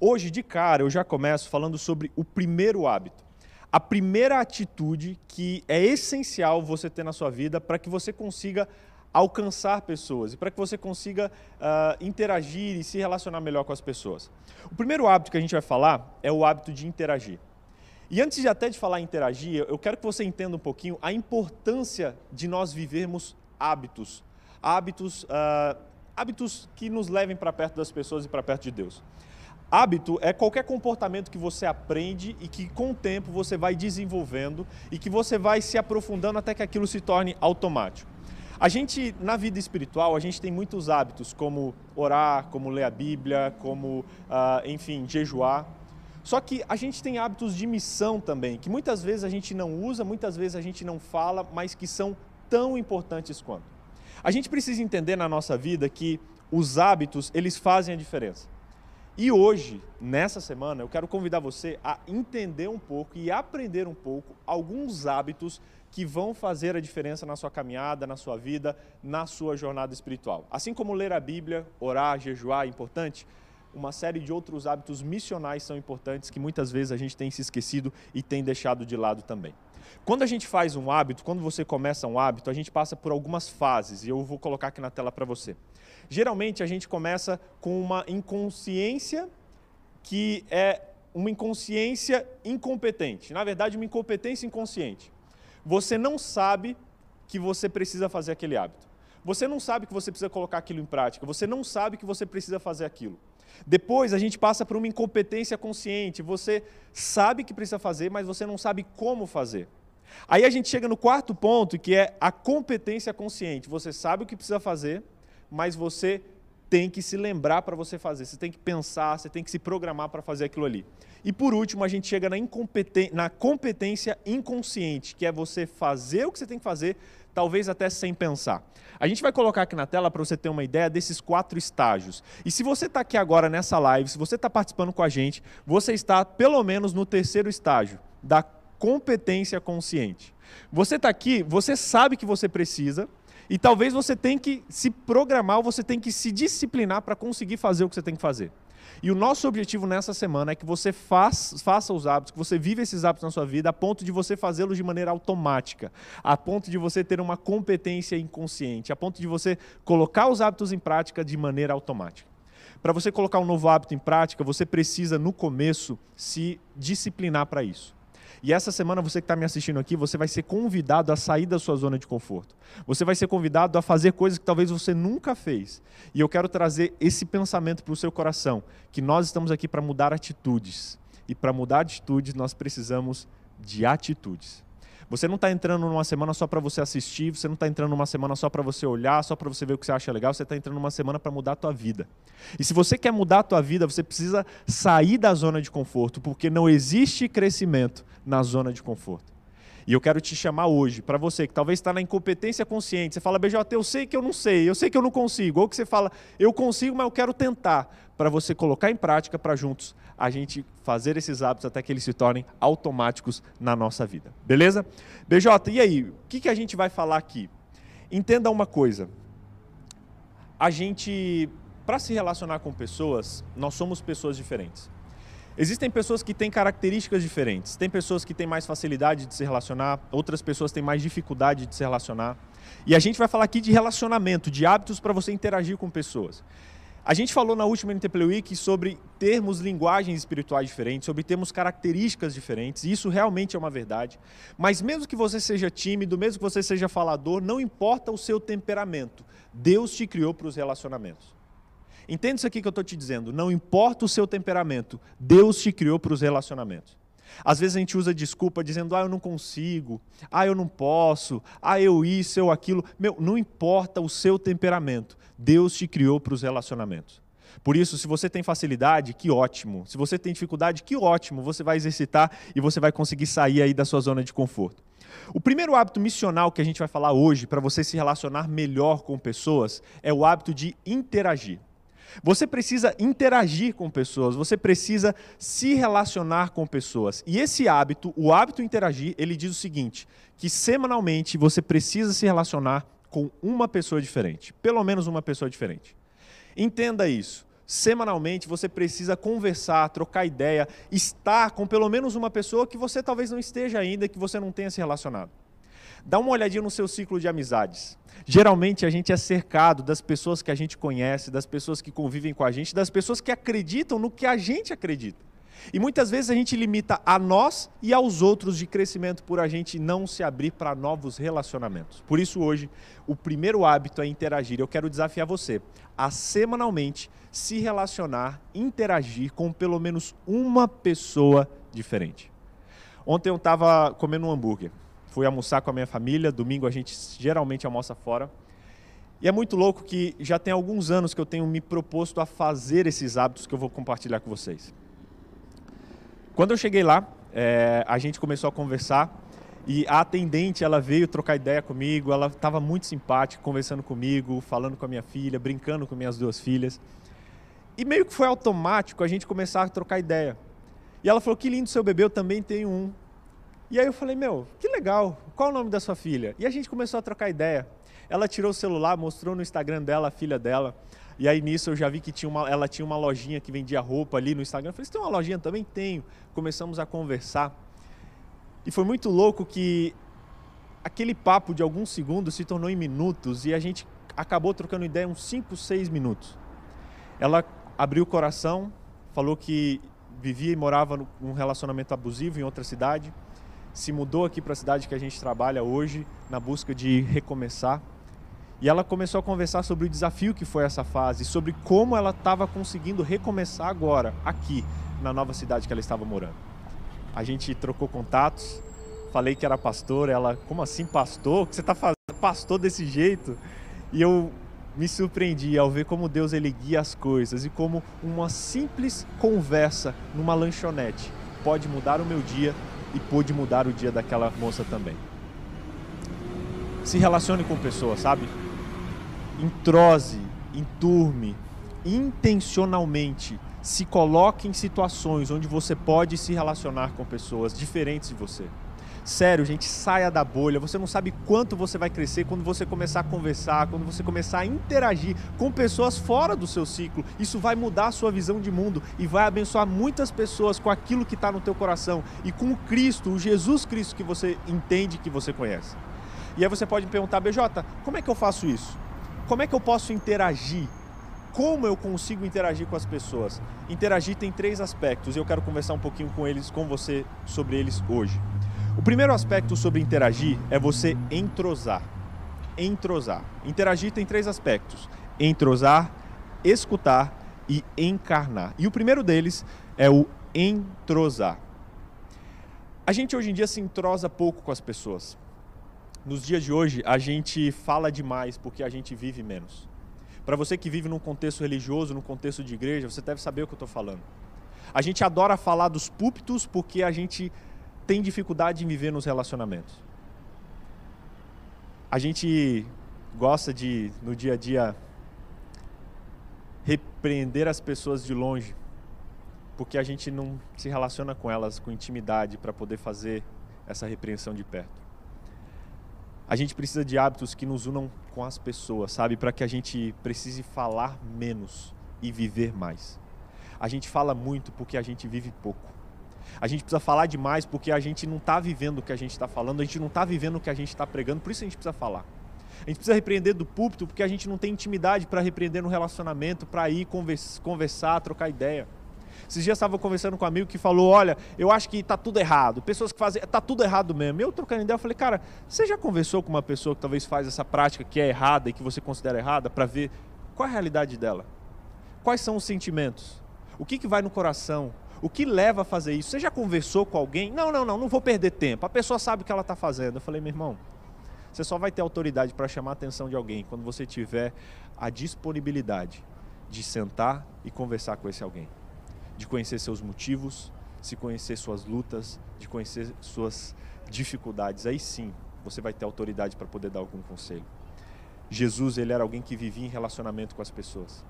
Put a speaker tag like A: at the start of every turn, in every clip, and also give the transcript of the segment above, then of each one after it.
A: Hoje, de cara, eu já começo falando sobre o primeiro hábito. A primeira atitude que é essencial você ter na sua vida para que você consiga alcançar pessoas e para que você consiga uh, interagir e se relacionar melhor com as pessoas. O primeiro hábito que a gente vai falar é o hábito de interagir. E antes de até de falar interagir, eu quero que você entenda um pouquinho a importância de nós vivermos hábitos. Hábitos, uh, hábitos que nos levem para perto das pessoas e para perto de Deus. Hábito é qualquer comportamento que você aprende e que com o tempo você vai desenvolvendo e que você vai se aprofundando até que aquilo se torne automático. A gente, na vida espiritual, a gente tem muitos hábitos, como orar, como ler a Bíblia, como, uh, enfim, jejuar. Só que a gente tem hábitos de missão também, que muitas vezes a gente não usa, muitas vezes a gente não fala, mas que são tão importantes quanto. A gente precisa entender na nossa vida que os hábitos, eles fazem a diferença. E hoje, nessa semana, eu quero convidar você a entender um pouco e aprender um pouco alguns hábitos que vão fazer a diferença na sua caminhada, na sua vida, na sua jornada espiritual. Assim como ler a Bíblia, orar, jejuar é importante, uma série de outros hábitos missionais são importantes que muitas vezes a gente tem se esquecido e tem deixado de lado também. Quando a gente faz um hábito, quando você começa um hábito, a gente passa por algumas fases e eu vou colocar aqui na tela para você. Geralmente a gente começa com uma inconsciência que é uma inconsciência incompetente. Na verdade, uma incompetência inconsciente. Você não sabe que você precisa fazer aquele hábito. Você não sabe que você precisa colocar aquilo em prática. Você não sabe que você precisa fazer aquilo. Depois a gente passa por uma incompetência consciente. Você sabe que precisa fazer, mas você não sabe como fazer. Aí a gente chega no quarto ponto, que é a competência consciente. Você sabe o que precisa fazer, mas você tem que se lembrar para você fazer, você tem que pensar, você tem que se programar para fazer aquilo ali. E por último, a gente chega na, na competência inconsciente, que é você fazer o que você tem que fazer, talvez até sem pensar. A gente vai colocar aqui na tela para você ter uma ideia desses quatro estágios. E se você está aqui agora nessa live, se você está participando com a gente, você está pelo menos no terceiro estágio da competência consciente. Você está aqui, você sabe que você precisa, e talvez você tenha que se programar, ou você tenha que se disciplinar para conseguir fazer o que você tem que fazer. E o nosso objetivo nessa semana é que você faça os hábitos, que você vive esses hábitos na sua vida, a ponto de você fazê-los de maneira automática, a ponto de você ter uma competência inconsciente, a ponto de você colocar os hábitos em prática de maneira automática. Para você colocar um novo hábito em prática, você precisa, no começo, se disciplinar para isso. E essa semana, você que está me assistindo aqui, você vai ser convidado a sair da sua zona de conforto. Você vai ser convidado a fazer coisas que talvez você nunca fez. E eu quero trazer esse pensamento para o seu coração, que nós estamos aqui para mudar atitudes. E para mudar atitudes, nós precisamos de atitudes. Você não está entrando numa semana só para você assistir, você não está entrando numa semana só para você olhar, só para você ver o que você acha legal, você está entrando numa semana para mudar a tua vida. E se você quer mudar a tua vida, você precisa sair da zona de conforto, porque não existe crescimento na zona de conforto. E eu quero te chamar hoje, para você que talvez está na incompetência consciente, você fala, BJ, eu sei que eu não sei, eu sei que eu não consigo, ou que você fala, eu consigo, mas eu quero tentar, para você colocar em prática para juntos a gente fazer esses hábitos até que eles se tornem automáticos na nossa vida. Beleza? BJ, e aí? O que, que a gente vai falar aqui? Entenda uma coisa. A gente, para se relacionar com pessoas, nós somos pessoas diferentes. Existem pessoas que têm características diferentes. Tem pessoas que têm mais facilidade de se relacionar, outras pessoas têm mais dificuldade de se relacionar. E a gente vai falar aqui de relacionamento, de hábitos para você interagir com pessoas. A gente falou na última NTP Week sobre termos linguagens espirituais diferentes, sobre termos características diferentes, e isso realmente é uma verdade. Mas mesmo que você seja tímido, mesmo que você seja falador, não importa o seu temperamento, Deus te criou para os relacionamentos. Entenda isso aqui que eu estou te dizendo, não importa o seu temperamento, Deus te criou para os relacionamentos. Às vezes a gente usa desculpa dizendo, ah, eu não consigo, ah, eu não posso, ah, eu isso, eu aquilo. Meu, não importa o seu temperamento, Deus te criou para os relacionamentos. Por isso, se você tem facilidade, que ótimo. Se você tem dificuldade, que ótimo. Você vai exercitar e você vai conseguir sair aí da sua zona de conforto. O primeiro hábito missional que a gente vai falar hoje, para você se relacionar melhor com pessoas, é o hábito de interagir. Você precisa interagir com pessoas, você precisa se relacionar com pessoas. E esse hábito, o hábito interagir, ele diz o seguinte: que semanalmente você precisa se relacionar com uma pessoa diferente, pelo menos uma pessoa diferente. Entenda isso. Semanalmente você precisa conversar, trocar ideia, estar com pelo menos uma pessoa que você talvez não esteja ainda, que você não tenha se relacionado. Dá uma olhadinha no seu ciclo de amizades. Geralmente a gente é cercado das pessoas que a gente conhece, das pessoas que convivem com a gente, das pessoas que acreditam no que a gente acredita. E muitas vezes a gente limita a nós e aos outros de crescimento por a gente não se abrir para novos relacionamentos. Por isso, hoje, o primeiro hábito é interagir. Eu quero desafiar você a semanalmente se relacionar, interagir com pelo menos uma pessoa diferente. Ontem eu estava comendo um hambúrguer. Fui almoçar com a minha família. Domingo a gente geralmente almoça fora. E é muito louco que já tem alguns anos que eu tenho me proposto a fazer esses hábitos que eu vou compartilhar com vocês. Quando eu cheguei lá, é, a gente começou a conversar e a atendente ela veio trocar ideia comigo, ela estava muito simpática, conversando comigo, falando com a minha filha, brincando com minhas duas filhas. E meio que foi automático a gente começar a trocar ideia. E ela falou: Que lindo seu bebê, eu também tenho um. E aí eu falei: Meu, que legal, qual o nome da sua filha? E a gente começou a trocar ideia. Ela tirou o celular, mostrou no Instagram dela a filha dela. E aí nisso eu já vi que tinha uma, ela tinha uma lojinha que vendia roupa ali no Instagram. Eu falei, você tem uma lojinha também? Tenho. Começamos a conversar. E foi muito louco que aquele papo de alguns segundos se tornou em minutos e a gente acabou trocando ideia uns 5, 6 minutos. Ela abriu o coração, falou que vivia e morava num relacionamento abusivo em outra cidade, se mudou aqui para a cidade que a gente trabalha hoje na busca de recomeçar. E ela começou a conversar sobre o desafio que foi essa fase, sobre como ela estava conseguindo recomeçar agora, aqui, na nova cidade que ela estava morando. A gente trocou contatos, falei que era pastor, ela, como assim pastor? O que você está fazendo? Pastor desse jeito? E eu me surpreendi ao ver como Deus ele guia as coisas e como uma simples conversa numa lanchonete pode mudar o meu dia e pôde mudar o dia daquela moça também. Se relacione com pessoas, sabe? entrose, enturme, intencionalmente se coloque em situações onde você pode se relacionar com pessoas diferentes de você. Sério, gente, saia da bolha. Você não sabe quanto você vai crescer quando você começar a conversar, quando você começar a interagir com pessoas fora do seu ciclo. Isso vai mudar a sua visão de mundo e vai abençoar muitas pessoas com aquilo que está no teu coração e com o Cristo, o Jesus Cristo que você entende, que você conhece. E aí você pode me perguntar, BJ, como é que eu faço isso? Como é que eu posso interagir? Como eu consigo interagir com as pessoas? Interagir tem três aspectos e eu quero conversar um pouquinho com eles, com você sobre eles hoje. O primeiro aspecto sobre interagir é você entrosar. Entrosar. Interagir tem três aspectos: entrosar, escutar e encarnar. E o primeiro deles é o entrosar. A gente hoje em dia se entrosa pouco com as pessoas nos dias de hoje, a gente fala demais porque a gente vive menos. Para você que vive num contexto religioso, num contexto de igreja, você deve saber o que eu estou falando. A gente adora falar dos púlpitos porque a gente tem dificuldade em viver nos relacionamentos. A gente gosta de, no dia a dia, repreender as pessoas de longe, porque a gente não se relaciona com elas com intimidade para poder fazer essa repreensão de perto. A gente precisa de hábitos que nos unam com as pessoas, sabe? Para que a gente precise falar menos e viver mais. A gente fala muito porque a gente vive pouco. A gente precisa falar demais porque a gente não está vivendo o que a gente está falando, a gente não está vivendo o que a gente está pregando, por isso a gente precisa falar. A gente precisa repreender do púlpito porque a gente não tem intimidade para repreender no relacionamento, para ir conversar, trocar ideia. Esses dias estava conversando com um amigo que falou: Olha, eu acho que está tudo errado. Pessoas que fazem, está tudo errado mesmo. Eu trocando ideia, eu falei: Cara, você já conversou com uma pessoa que talvez faz essa prática que é errada e que você considera errada para ver qual é a realidade dela? Quais são os sentimentos? O que, que vai no coração? O que leva a fazer isso? Você já conversou com alguém? Não, não, não, não vou perder tempo. A pessoa sabe o que ela está fazendo. Eu falei: Meu irmão, você só vai ter autoridade para chamar a atenção de alguém quando você tiver a disponibilidade de sentar e conversar com esse alguém de conhecer seus motivos, se conhecer suas lutas, de conhecer suas dificuldades. Aí sim, você vai ter autoridade para poder dar algum conselho. Jesus, ele era alguém que vivia em relacionamento com as pessoas.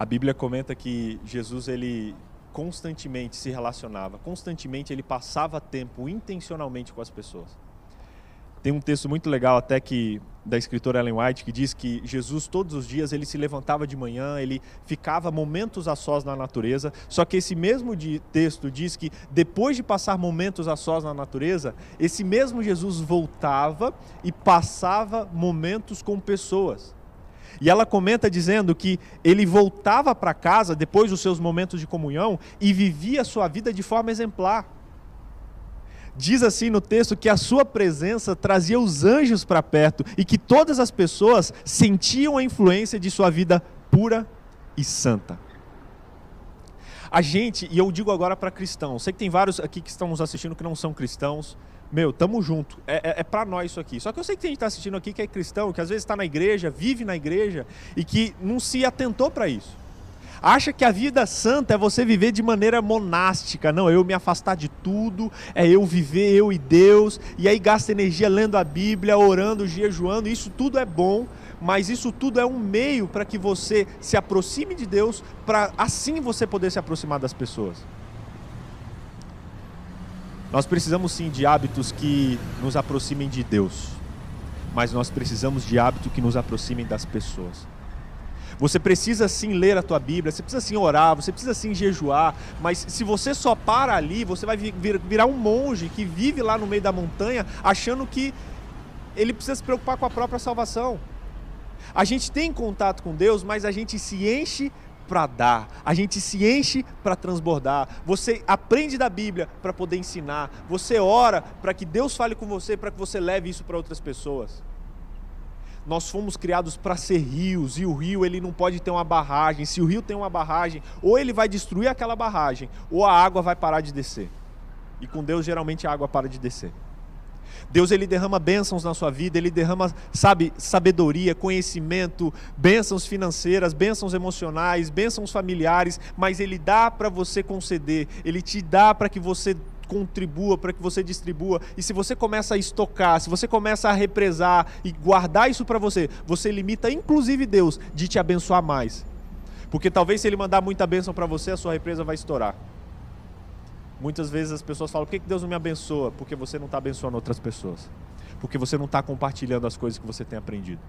A: A Bíblia comenta que Jesus ele constantemente se relacionava, constantemente ele passava tempo intencionalmente com as pessoas. Tem um texto muito legal até que da escritora Ellen White que diz que Jesus todos os dias ele se levantava de manhã, ele ficava momentos a sós na natureza. Só que esse mesmo texto diz que depois de passar momentos a sós na natureza, esse mesmo Jesus voltava e passava momentos com pessoas. E ela comenta dizendo que ele voltava para casa depois dos seus momentos de comunhão e vivia sua vida de forma exemplar. Diz assim no texto que a sua presença trazia os anjos para perto e que todas as pessoas sentiam a influência de sua vida pura e santa. A gente, e eu digo agora para cristãos, sei que tem vários aqui que estão nos assistindo que não são cristãos, meu, tamo junto. É, é, é para nós isso aqui. Só que eu sei que tem gente que está assistindo aqui que é cristão, que às vezes está na igreja, vive na igreja e que não se atentou para isso. Acha que a vida santa é você viver de maneira monástica. Não, eu me afastar de tudo, é eu viver eu e Deus, e aí gasta energia lendo a Bíblia, orando, jejuando. Isso tudo é bom, mas isso tudo é um meio para que você se aproxime de Deus, para assim você poder se aproximar das pessoas. Nós precisamos sim de hábitos que nos aproximem de Deus, mas nós precisamos de hábitos que nos aproximem das pessoas. Você precisa sim ler a tua Bíblia, você precisa sim orar, você precisa sim jejuar, mas se você só para ali, você vai virar um monge que vive lá no meio da montanha achando que ele precisa se preocupar com a própria salvação. A gente tem contato com Deus, mas a gente se enche para dar, a gente se enche para transbordar. Você aprende da Bíblia para poder ensinar, você ora para que Deus fale com você, para que você leve isso para outras pessoas. Nós fomos criados para ser rios e o rio ele não pode ter uma barragem. Se o rio tem uma barragem, ou ele vai destruir aquela barragem, ou a água vai parar de descer. E com Deus geralmente a água para de descer. Deus ele derrama bênçãos na sua vida, ele derrama, sabe, sabedoria, conhecimento, bênçãos financeiras, bênçãos emocionais, bênçãos familiares, mas ele dá para você conceder, ele te dá para que você contribua, para que você distribua. E se você começa a estocar, se você começa a represar e guardar isso para você, você limita inclusive Deus de te abençoar mais. Porque talvez se ele mandar muita bênção para você, a sua represa vai estourar. Muitas vezes as pessoas falam: por que Deus não me abençoa? Porque você não está abençoando outras pessoas. Porque você não está compartilhando as coisas que você tem aprendido.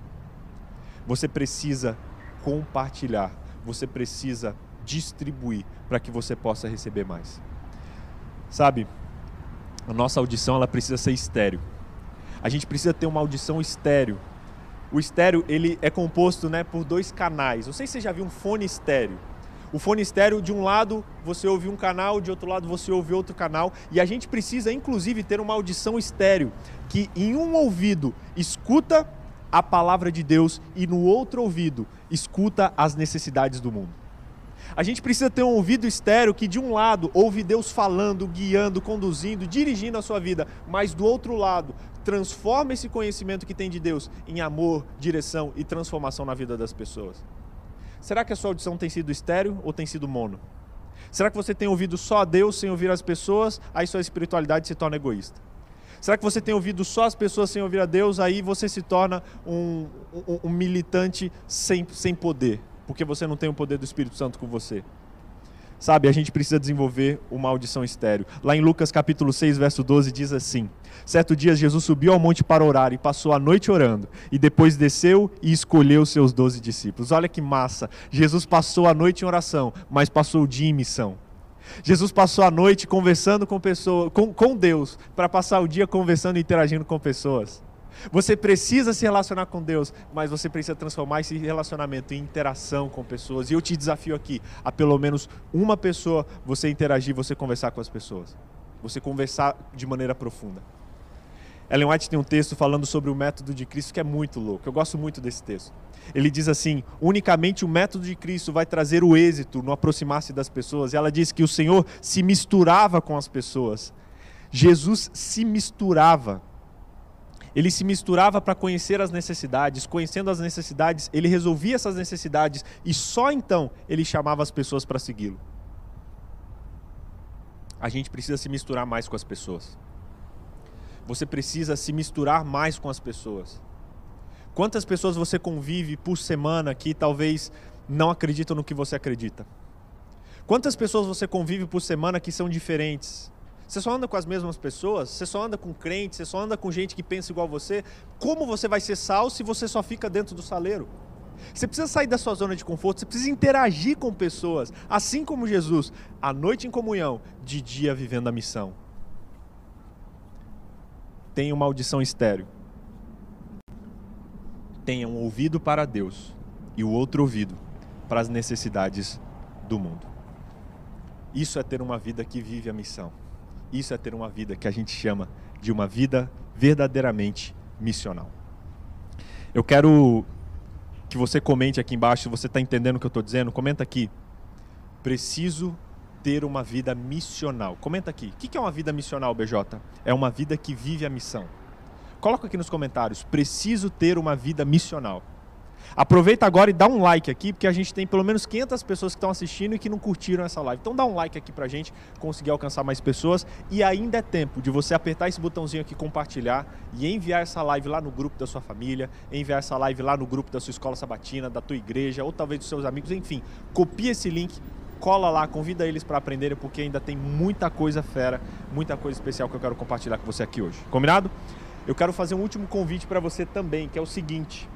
A: Você precisa compartilhar. Você precisa distribuir para que você possa receber mais. Sabe, a nossa audição ela precisa ser estéreo. A gente precisa ter uma audição estéreo. O estéreo ele é composto né, por dois canais. Não sei se você já viu um fone estéreo. O fone estéreo, de um lado você ouve um canal, de outro lado você ouve outro canal, e a gente precisa inclusive ter uma audição estéreo, que em um ouvido escuta a palavra de Deus e no outro ouvido escuta as necessidades do mundo. A gente precisa ter um ouvido estéreo que de um lado ouve Deus falando, guiando, conduzindo, dirigindo a sua vida, mas do outro lado transforma esse conhecimento que tem de Deus em amor, direção e transformação na vida das pessoas. Será que a sua audição tem sido estéreo ou tem sido mono? Será que você tem ouvido só a Deus sem ouvir as pessoas? Aí sua espiritualidade se torna egoísta. Será que você tem ouvido só as pessoas sem ouvir a Deus? Aí você se torna um, um, um militante sem, sem poder, porque você não tem o poder do Espírito Santo com você. Sabe, a gente precisa desenvolver uma audição estéreo. Lá em Lucas capítulo 6, verso 12, diz assim: Certo dia Jesus subiu ao monte para orar e passou a noite orando, e depois desceu e escolheu seus doze discípulos. Olha que massa! Jesus passou a noite em oração, mas passou o dia em missão. Jesus passou a noite conversando com pessoas, com, com Deus, para passar o dia conversando e interagindo com pessoas. Você precisa se relacionar com Deus, mas você precisa transformar esse relacionamento em interação com pessoas. E eu te desafio aqui a pelo menos uma pessoa você interagir, você conversar com as pessoas. Você conversar de maneira profunda. Ellen White tem um texto falando sobre o método de Cristo que é muito louco. Eu gosto muito desse texto. Ele diz assim: unicamente o método de Cristo vai trazer o êxito no aproximar-se das pessoas. E ela diz que o Senhor se misturava com as pessoas. Jesus se misturava ele se misturava para conhecer as necessidades, conhecendo as necessidades, ele resolvia essas necessidades e só então ele chamava as pessoas para segui-lo. A gente precisa se misturar mais com as pessoas. Você precisa se misturar mais com as pessoas. Quantas pessoas você convive por semana que talvez não acreditam no que você acredita? Quantas pessoas você convive por semana que são diferentes? Você só anda com as mesmas pessoas? Você só anda com crentes? Você só anda com gente que pensa igual você? Como você vai ser sal se você só fica dentro do saleiro? Você precisa sair da sua zona de conforto, você precisa interagir com pessoas, assim como Jesus, à noite em comunhão, de dia vivendo a missão. Tenha uma audição estéreo. Tenha um ouvido para Deus e o outro ouvido para as necessidades do mundo. Isso é ter uma vida que vive a missão. Isso é ter uma vida que a gente chama de uma vida verdadeiramente missional. Eu quero que você comente aqui embaixo se você está entendendo o que eu estou dizendo. Comenta aqui. Preciso ter uma vida missional. Comenta aqui. O que é uma vida missional, BJ? É uma vida que vive a missão. Coloca aqui nos comentários. Preciso ter uma vida missional. Aproveita agora e dá um like aqui, porque a gente tem pelo menos 500 pessoas que estão assistindo e que não curtiram essa live. Então dá um like aqui pra gente conseguir alcançar mais pessoas. E ainda é tempo de você apertar esse botãozinho aqui, compartilhar e enviar essa live lá no grupo da sua família, enviar essa live lá no grupo da sua escola sabatina, da tua igreja ou talvez dos seus amigos. Enfim, copia esse link, cola lá, convida eles para aprenderem, porque ainda tem muita coisa fera, muita coisa especial que eu quero compartilhar com você aqui hoje. Combinado? Eu quero fazer um último convite para você também, que é o seguinte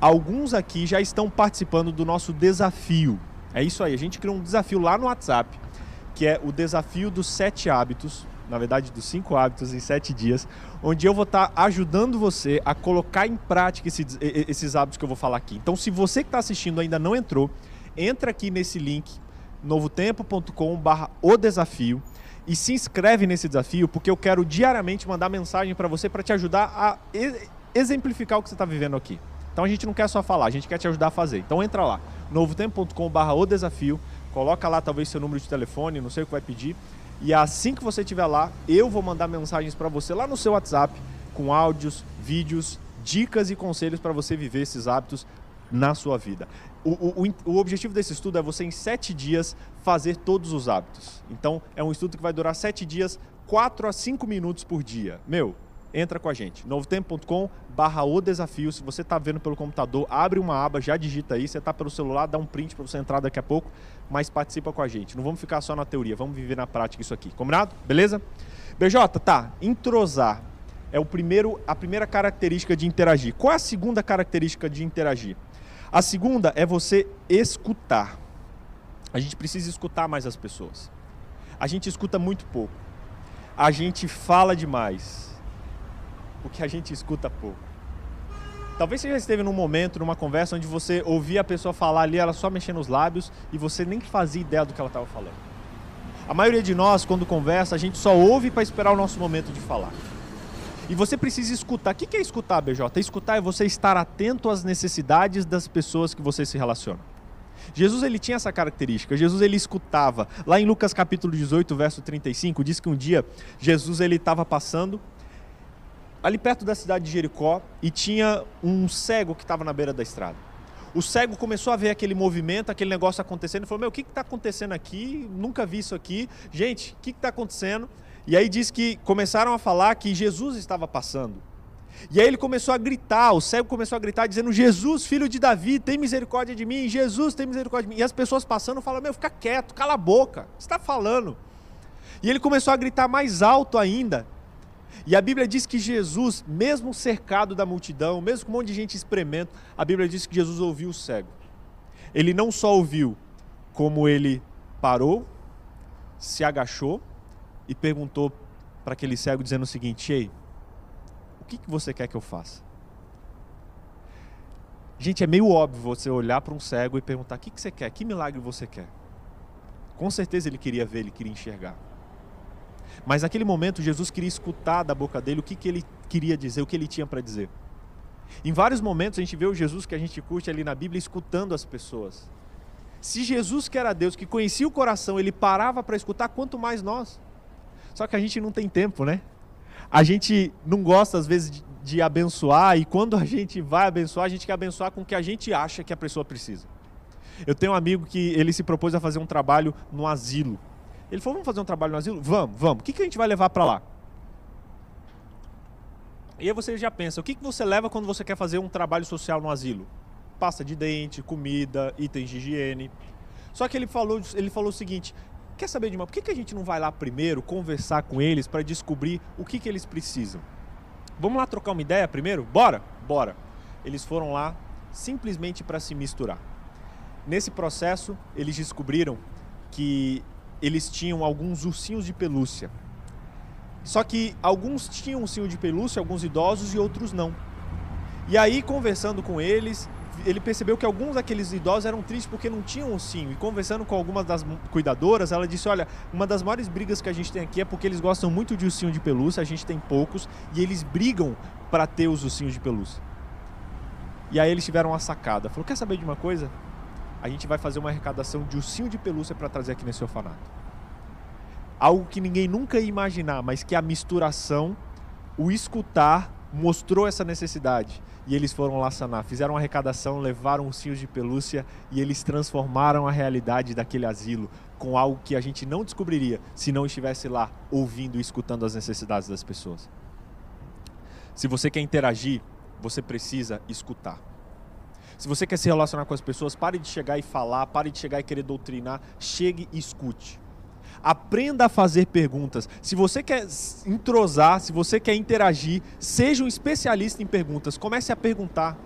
A: alguns aqui já estão participando do nosso desafio. É isso aí, a gente criou um desafio lá no WhatsApp, que é o desafio dos sete hábitos, na verdade dos cinco hábitos em sete dias, onde eu vou estar ajudando você a colocar em prática esses, esses hábitos que eu vou falar aqui. Então, se você que está assistindo ainda não entrou, entra aqui nesse link novotempo.com/barra o desafio e se inscreve nesse desafio, porque eu quero diariamente mandar mensagem para você para te ajudar a exemplificar o que você está vivendo aqui. Então a gente não quer só falar, a gente quer te ajudar a fazer. Então entra lá, novotempo.com/barra o desafio, coloca lá talvez seu número de telefone, não sei o que vai pedir, e assim que você estiver lá, eu vou mandar mensagens para você lá no seu WhatsApp com áudios, vídeos, dicas e conselhos para você viver esses hábitos na sua vida. O, o, o, objetivo desse estudo é você, em sete dias, fazer todos os hábitos. Então, é um estudo que vai durar sete dias, quatro a cinco minutos por dia. Meu, entra com a gente. novotempo.com barra o desafio. Se você está vendo pelo computador, abre uma aba, já digita aí. Você está pelo celular, dá um print para você entrar daqui a pouco, mas participa com a gente. Não vamos ficar só na teoria, vamos viver na prática isso aqui. Combinado? Beleza? BJ, tá. Entrosar é o primeiro, a primeira característica de interagir. Qual é a segunda característica de interagir? A segunda é você escutar. A gente precisa escutar mais as pessoas. A gente escuta muito pouco. A gente fala demais o que a gente escuta pouco. Talvez você já esteve num momento, numa conversa, onde você ouvia a pessoa falar ali, ela só mexendo os lábios e você nem fazia ideia do que ela estava falando. A maioria de nós, quando conversa, a gente só ouve para esperar o nosso momento de falar. E você precisa escutar. O que é escutar, BJ? Escutar é você estar atento às necessidades das pessoas que você se relaciona. Jesus ele tinha essa característica. Jesus ele escutava. Lá em Lucas capítulo 18, verso 35, diz que um dia Jesus ele estava passando ali perto da cidade de Jericó e tinha um cego que estava na beira da estrada. O cego começou a ver aquele movimento, aquele negócio acontecendo e falou: Meu, o que está acontecendo aqui? Nunca vi isso aqui. Gente, o que está acontecendo? E aí diz que começaram a falar que Jesus estava passando. E aí ele começou a gritar, o cego começou a gritar, dizendo: Jesus, filho de Davi, tem misericórdia de mim. Jesus, tem misericórdia de mim. E as pessoas passando falam: Meu, fica quieto, cala a boca, você está falando. E ele começou a gritar mais alto ainda. E a Bíblia diz que Jesus, mesmo cercado da multidão, mesmo com um monte de gente experimento, a Bíblia diz que Jesus ouviu o cego. Ele não só ouviu, como ele parou, se agachou e perguntou para aquele cego dizendo o seguinte: Ei, o que, que você quer que eu faça? Gente, é meio óbvio você olhar para um cego e perguntar: o que, que você quer? Que milagre você quer? Com certeza ele queria ver, ele queria enxergar. Mas naquele momento Jesus queria escutar da boca dele o que, que ele queria dizer, o que ele tinha para dizer. Em vários momentos a gente vê o Jesus que a gente curte ali na Bíblia escutando as pessoas. Se Jesus, que era Deus, que conhecia o coração, ele parava para escutar, quanto mais nós. Só que a gente não tem tempo, né? A gente não gosta, às vezes, de, de abençoar, e quando a gente vai abençoar, a gente quer abençoar com o que a gente acha que a pessoa precisa. Eu tenho um amigo que ele se propôs a fazer um trabalho no asilo. Ele falou: vamos fazer um trabalho no asilo? Vamos, vamos. O que, que a gente vai levar para lá? E aí você já pensa: o que, que você leva quando você quer fazer um trabalho social no asilo? Pasta de dente, comida, itens de higiene. Só que ele falou, ele falou o seguinte: quer saber de uma, por que, que a gente não vai lá primeiro conversar com eles para descobrir o que, que eles precisam? Vamos lá trocar uma ideia primeiro? Bora? Bora. Eles foram lá simplesmente para se misturar. Nesse processo, eles descobriram que eles tinham alguns ursinhos de pelúcia. Só que alguns tinham ursinho de pelúcia, alguns idosos e outros não. E aí, conversando com eles, ele percebeu que alguns daqueles idosos eram tristes porque não tinham ursinho. E conversando com algumas das cuidadoras, ela disse: Olha, uma das maiores brigas que a gente tem aqui é porque eles gostam muito de ursinho de pelúcia, a gente tem poucos, e eles brigam para ter os ursinhos de pelúcia. E aí eles tiveram uma sacada. Falou: Quer saber de uma coisa? A gente vai fazer uma arrecadação de ursinho de pelúcia para trazer aqui nesse orfanato. Algo que ninguém nunca ia imaginar, mas que a misturação, o escutar, mostrou essa necessidade e eles foram lá sanar. Fizeram uma arrecadação, levaram ursinhos de pelúcia e eles transformaram a realidade daquele asilo com algo que a gente não descobriria se não estivesse lá ouvindo e escutando as necessidades das pessoas. Se você quer interagir, você precisa escutar. Se você quer se relacionar com as pessoas, pare de chegar e falar, pare de chegar e querer doutrinar, chegue e escute. Aprenda a fazer perguntas. Se você quer entrosar, se você quer interagir, seja um especialista em perguntas. Comece a perguntar.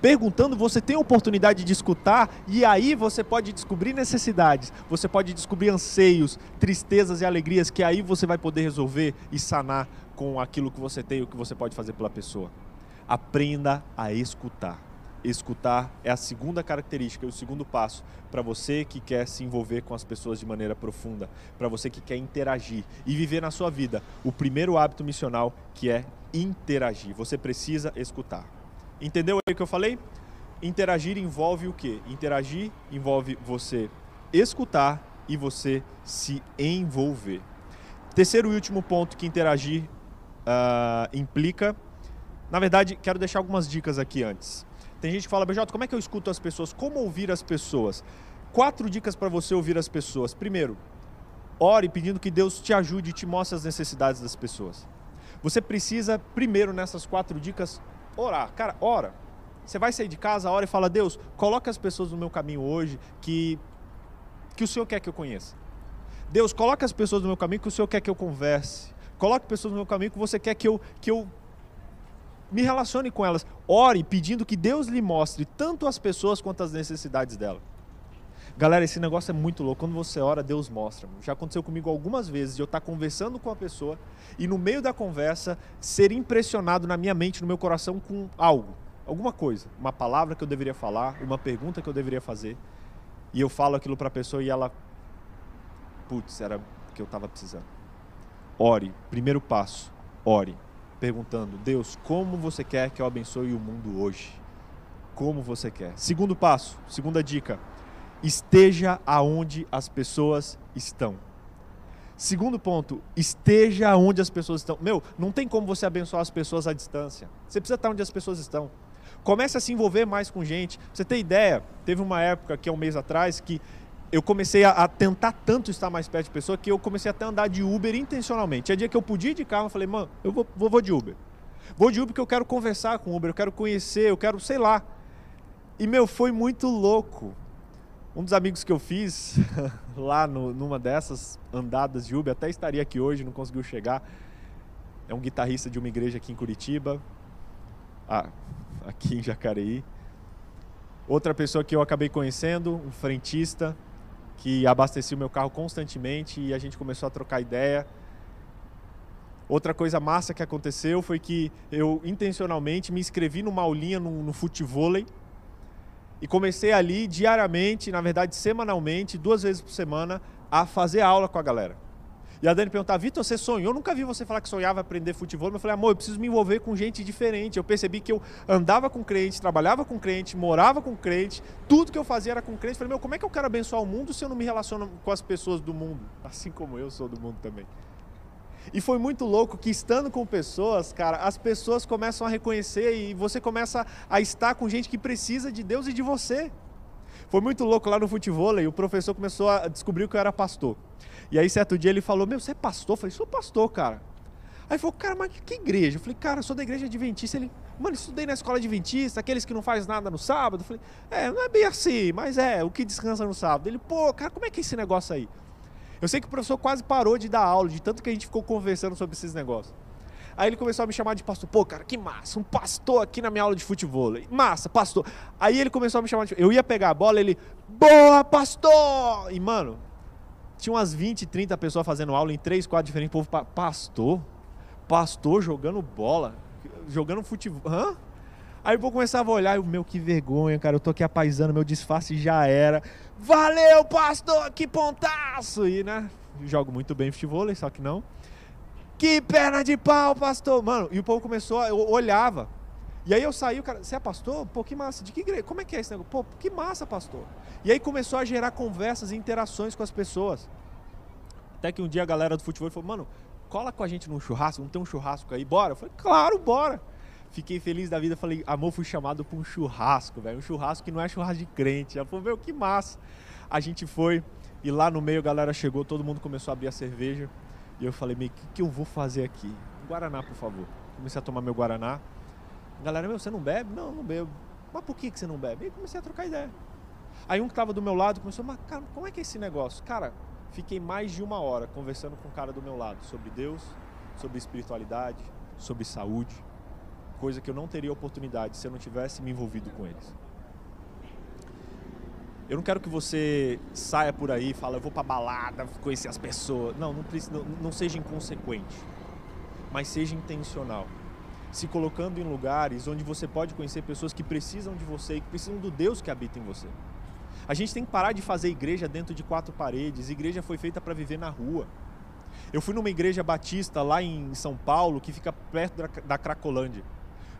A: Perguntando, você tem a oportunidade de escutar e aí você pode descobrir necessidades, você pode descobrir anseios, tristezas e alegrias que aí você vai poder resolver e sanar com aquilo que você tem, o que você pode fazer pela pessoa. Aprenda a escutar escutar é a segunda característica, o segundo passo para você que quer se envolver com as pessoas de maneira profunda, para você que quer interagir e viver na sua vida o primeiro hábito missional que é interagir. Você precisa escutar. Entendeu aí o que eu falei? Interagir envolve o quê? Interagir envolve você escutar e você se envolver. Terceiro e último ponto que interagir uh, implica. Na verdade, quero deixar algumas dicas aqui antes. Tem gente que fala, BJ, como é que eu escuto as pessoas? Como ouvir as pessoas? Quatro dicas para você ouvir as pessoas. Primeiro, ore pedindo que Deus te ajude e te mostre as necessidades das pessoas. Você precisa, primeiro, nessas quatro dicas, orar. Cara, ora. Você vai sair de casa, ora e fala, Deus, coloque as pessoas no meu caminho hoje que, que o Senhor quer que eu conheça. Deus, coloque as pessoas no meu caminho que o Senhor quer que eu converse. Coloque pessoas no meu caminho que você quer que eu, que eu me relacione com elas. Ore pedindo que Deus lhe mostre tanto as pessoas quanto as necessidades dela. Galera, esse negócio é muito louco. Quando você ora, Deus mostra. Já aconteceu comigo algumas vezes de eu estar conversando com a pessoa e no meio da conversa ser impressionado na minha mente, no meu coração com algo, alguma coisa, uma palavra que eu deveria falar, uma pergunta que eu deveria fazer. E eu falo aquilo para a pessoa e ela putz, era o que eu estava precisando. Ore, primeiro passo, ore perguntando: Deus, como você quer que eu abençoe o mundo hoje? Como você quer? Segundo passo, segunda dica: esteja aonde as pessoas estão. Segundo ponto, esteja onde as pessoas estão. Meu, não tem como você abençoar as pessoas à distância. Você precisa estar onde as pessoas estão. Comece a se envolver mais com gente. você tem ideia, teve uma época, que é um mês atrás, que eu comecei a, a, tentar tanto estar mais perto de pessoa que eu comecei até a andar de Uber intencionalmente. Tinha dia que eu podia ir de carro, eu falei, mano, eu vou, vou, vou de Uber. Vou de Uber porque eu quero conversar com o Uber, eu quero conhecer, eu quero, sei lá. E, meu, foi muito louco. Um dos amigos que eu fiz lá no, numa dessas andadas de Uber, até estaria aqui hoje, não conseguiu chegar. É um guitarrista de uma igreja aqui em Curitiba. Ah, aqui em Jacareí. Outra pessoa que eu acabei conhecendo, um frentista, que abastecia o meu carro constantemente e a gente começou a trocar ideia. Outra coisa massa que aconteceu foi que eu intencionalmente me inscrevi numa aulinha no, no futevôlei e comecei ali diariamente, na verdade semanalmente, duas vezes por semana, a fazer aula com a galera. E a Dani perguntava, Vitor, você sonhou? Eu nunca vi você falar que sonhava aprender futebol. Mas eu falei, amor, eu preciso me envolver com gente diferente. Eu percebi que eu andava com crente, trabalhava com crente, morava com crente, tudo que eu fazia era com crente. Eu falei, meu, como é que eu quero abençoar o mundo se eu não me relaciono com as pessoas do mundo? Assim como eu sou do mundo também. E foi muito louco que estando com pessoas, cara, as pessoas começam a reconhecer e você começa a estar com gente que precisa de Deus e de você. Foi muito louco lá no futebol e o professor começou a descobrir que eu era pastor. E aí, certo dia, ele falou: Meu, você é pastor? Eu falei: Sou pastor, cara. Aí ele falou: Cara, mas que igreja? Eu falei: Cara, sou da igreja adventista. Ele, mano, estudei na escola adventista, aqueles que não faz nada no sábado. Eu falei: É, não é bem assim, mas é, o que descansa no sábado. Ele, pô, cara, como é que é esse negócio aí? Eu sei que o professor quase parou de dar aula, de tanto que a gente ficou conversando sobre esses negócios. Aí ele começou a me chamar de pastor. Pô, cara, que massa, um pastor aqui na minha aula de futebol. Massa, pastor. Aí ele começou a me chamar de. Eu ia pegar a bola, ele. Boa, pastor! E, mano, tinha umas 20, 30 pessoas fazendo aula em três, quatro diferentes. Povo, pastor? Pastor jogando bola? Jogando futebol? Hã? Aí o povo começava a olhar, meu, que vergonha, cara. Eu tô aqui apaisando, meu disfarce já era. Valeu, pastor, que pontaço! E, né? Jogo muito bem futebol, só que não. Que perna de pau, pastor! Mano, e o povo começou, eu olhava. E aí eu saí, o cara, você é pastor? Pô, que massa. De que igreja? Como é que é esse negócio? Pô, que massa, pastor. E aí começou a gerar conversas e interações com as pessoas. Até que um dia a galera do futebol falou, mano, cola com a gente num churrasco, não tem um churrasco aí, bora? Eu falei, claro, bora. Fiquei feliz da vida, falei, amor, fui chamado para um churrasco, velho. Um churrasco que não é churrasco de crente. Ela falou, meu, que massa. A gente foi, e lá no meio a galera chegou, todo mundo começou a abrir a cerveja. E eu falei, meio, o que, que eu vou fazer aqui? Guaraná, por favor. Comecei a tomar meu Guaraná. A galera, meu, você não bebe? Não, não bebo. Mas por que, que você não bebe? E comecei a trocar ideia. Aí um que estava do meu lado começou, mas cara, como é que é esse negócio? Cara, fiquei mais de uma hora conversando com o cara do meu lado sobre Deus, sobre espiritualidade, sobre saúde, coisa que eu não teria oportunidade se eu não tivesse me envolvido com eles. Eu não quero que você saia por aí e fale, eu vou pra balada, conhecer as pessoas. Não, não, não, não seja inconsequente, mas seja intencional. Se colocando em lugares onde você pode conhecer pessoas que precisam de você e que precisam do Deus que habita em você. A gente tem que parar de fazer igreja dentro de quatro paredes. Igreja foi feita para viver na rua. Eu fui numa igreja batista lá em São Paulo, que fica perto da, Cracolândia.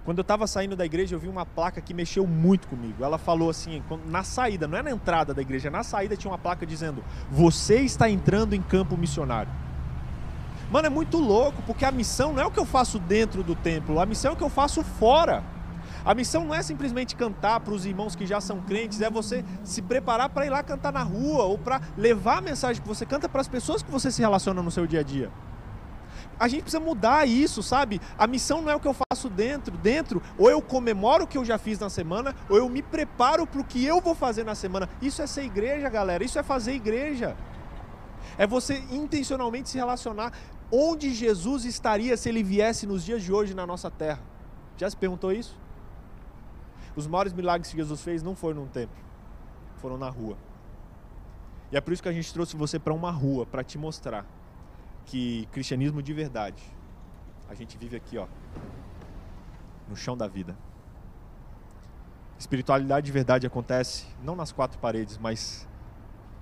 A: Quando eu estava saindo da igreja, eu vi uma placa que mexeu muito comigo. Ela falou assim, na saída, não é na entrada da igreja, na saída tinha uma placa dizendo: Você está entrando em campo missionário. Mano, é muito louco, porque a missão não é o que eu faço dentro do templo, a missão é o que eu faço fora. A missão não é simplesmente cantar para os irmãos que já são crentes, é você se preparar para ir lá cantar na rua ou para levar a mensagem que você canta para as pessoas que você se relaciona no seu dia a dia. A gente precisa mudar isso, sabe? A missão não é o que eu faço dentro. Dentro, ou eu comemoro o que eu já fiz na semana, ou eu me preparo para o que eu vou fazer na semana. Isso é ser igreja, galera. Isso é fazer igreja. É você intencionalmente se relacionar onde Jesus estaria se ele viesse nos dias de hoje na nossa terra. Já se perguntou isso? Os maiores milagres que Jesus fez não foram num templo, foram na rua. E é por isso que a gente trouxe você para uma rua para te mostrar que cristianismo de verdade, a gente vive aqui, ó, no chão da vida. Espiritualidade de verdade acontece não nas quatro paredes, mas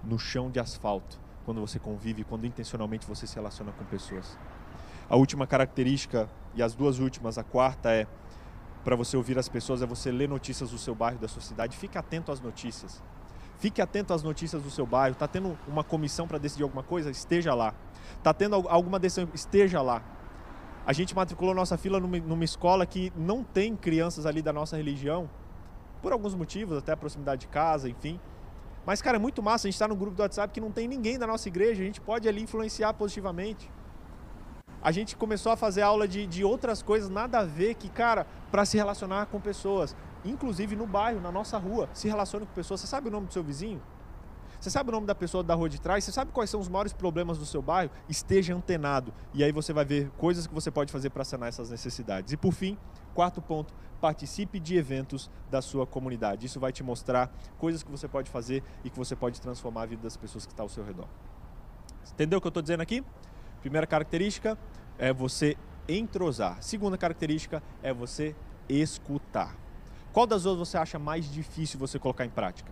A: no chão de asfalto, quando você convive, quando intencionalmente você se relaciona com pessoas. A última característica, e as duas últimas, a quarta é para você ouvir as pessoas, é você ler notícias do seu bairro, da sua cidade. Fique atento às notícias. Fique atento às notícias do seu bairro. Está tendo uma comissão para decidir alguma coisa? Esteja lá. Está tendo alguma decisão? Esteja lá. A gente matriculou nossa fila numa, numa, escola que não tem crianças ali da nossa religião, por alguns motivos, até a proximidade de casa, enfim. Mas, cara, é muito massa. A gente está no grupo do WhatsApp que não tem ninguém da nossa igreja. A gente pode ali influenciar positivamente. A gente começou a fazer aula de, de outras coisas, nada a ver, que, cara, para se relacionar com pessoas inclusive no bairro, na nossa rua. Se relacione com pessoas. Você sabe o nome do seu vizinho? Você sabe o nome da pessoa da rua de trás? Você sabe quais são os maiores problemas do seu bairro? Esteja antenado. E aí você vai ver coisas que você pode fazer para sanar essas necessidades. E por fim, quarto ponto, participe de eventos da sua comunidade. Isso vai te mostrar coisas que você pode fazer e que você pode transformar a vida das pessoas que estão ao seu redor. Entendeu o que eu estou dizendo aqui? Primeira característica é você entrosar. Segunda característica é você escutar. Qual das duas você acha mais difícil você colocar em prática?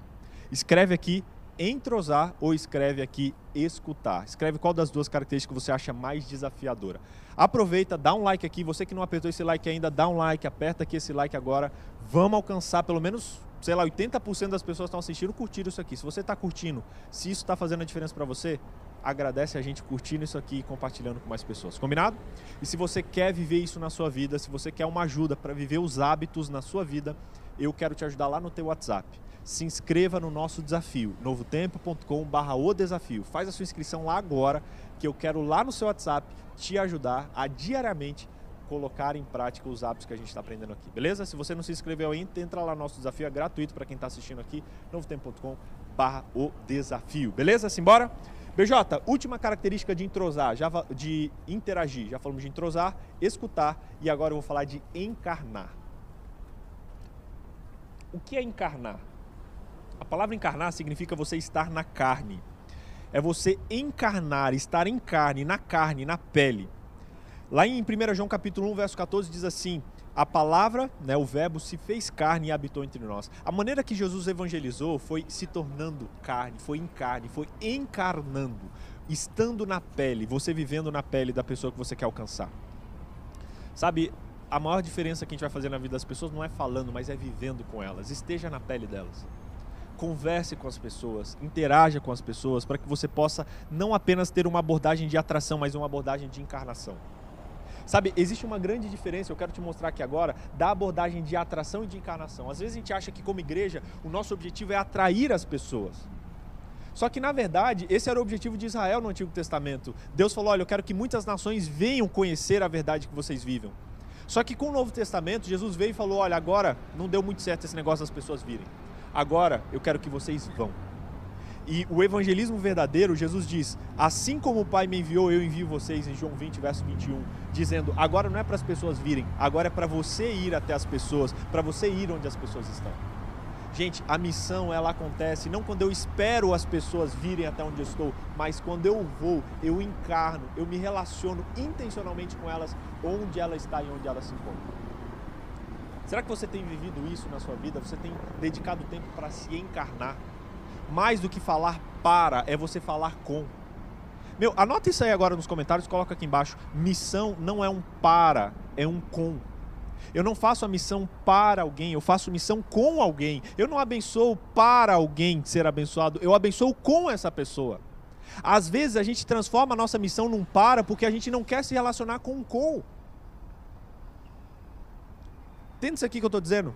A: Escreve aqui entrosar ou escreve aqui escutar. Escreve qual das duas características você acha mais desafiadora. Aproveita, dá um like aqui. Você que não apertou esse like ainda, dá um like, aperta aqui esse like agora. Vamos alcançar pelo menos, sei lá, 80% das pessoas que estão assistindo curtiram isso aqui. Se você está curtindo, se isso está fazendo a diferença para você, agradece a gente curtindo isso aqui e compartilhando com mais pessoas. Combinado? E se você quer viver isso na sua vida, se você quer uma ajuda para viver os hábitos na sua vida, eu quero te ajudar lá no teu WhatsApp. Se inscreva no nosso desafio, novotempo.com.br o desafio. Faz a sua inscrição lá agora, que eu quero lá no seu WhatsApp te ajudar a diariamente colocar em prática os hábitos que a gente está aprendendo aqui, beleza? Se você não se inscreveu ainda, entra lá no nosso desafio, é gratuito para quem está assistindo aqui, novotempo.com.br o desafio, beleza? Simbora? BJ, última característica de entrosar, de interagir. Já falamos de entrosar, escutar e agora eu vou falar de encarnar. O que é encarnar? A palavra encarnar significa você estar na carne. É você encarnar, estar em carne, na carne, na pele. Lá em 1 João capítulo 1, verso 14 diz assim: a palavra, né, o verbo se fez carne e habitou entre nós. A maneira que Jesus evangelizou foi se tornando carne, foi em carne, foi encarnando, estando na pele, você vivendo na pele da pessoa que você quer alcançar. Sabe, a maior diferença que a gente vai fazer na vida das pessoas não é falando, mas é vivendo com elas. Esteja na pele delas. Converse com as pessoas, interaja com as pessoas, para que você possa não apenas ter uma abordagem de atração, mas uma abordagem de encarnação. Sabe, existe uma grande diferença, eu quero te mostrar aqui agora, da abordagem de atração e de encarnação. Às vezes a gente acha que, como igreja, o nosso objetivo é atrair as pessoas. Só que, na verdade, esse era o objetivo de Israel no Antigo Testamento. Deus falou: olha, eu quero que muitas nações venham conhecer a verdade que vocês vivem. Só que com o Novo Testamento, Jesus veio e falou: olha, agora não deu muito certo esse negócio das pessoas virem. Agora eu quero que vocês vão. E o evangelismo verdadeiro, Jesus diz: Assim como o Pai me enviou, eu envio vocês, em João 20, verso 21, dizendo: Agora não é para as pessoas virem, agora é para você ir até as pessoas, para você ir onde as pessoas estão. Gente, a missão ela acontece não quando eu espero as pessoas virem até onde eu estou, mas quando eu vou, eu encarno, eu me relaciono intencionalmente com elas, onde ela está e onde ela se encontra. Será que você tem vivido isso na sua vida? Você tem dedicado tempo para se encarnar? mais do que falar para, é você falar com. Meu, anota isso aí agora nos comentários, coloca aqui embaixo. Missão não é um para, é um com. Eu não faço a missão para alguém, eu faço missão com alguém. Eu não abençoo para alguém ser abençoado, eu abençoo com essa pessoa. Às vezes a gente transforma a nossa missão num para porque a gente não quer se relacionar com um com. Entende isso aqui que eu estou dizendo?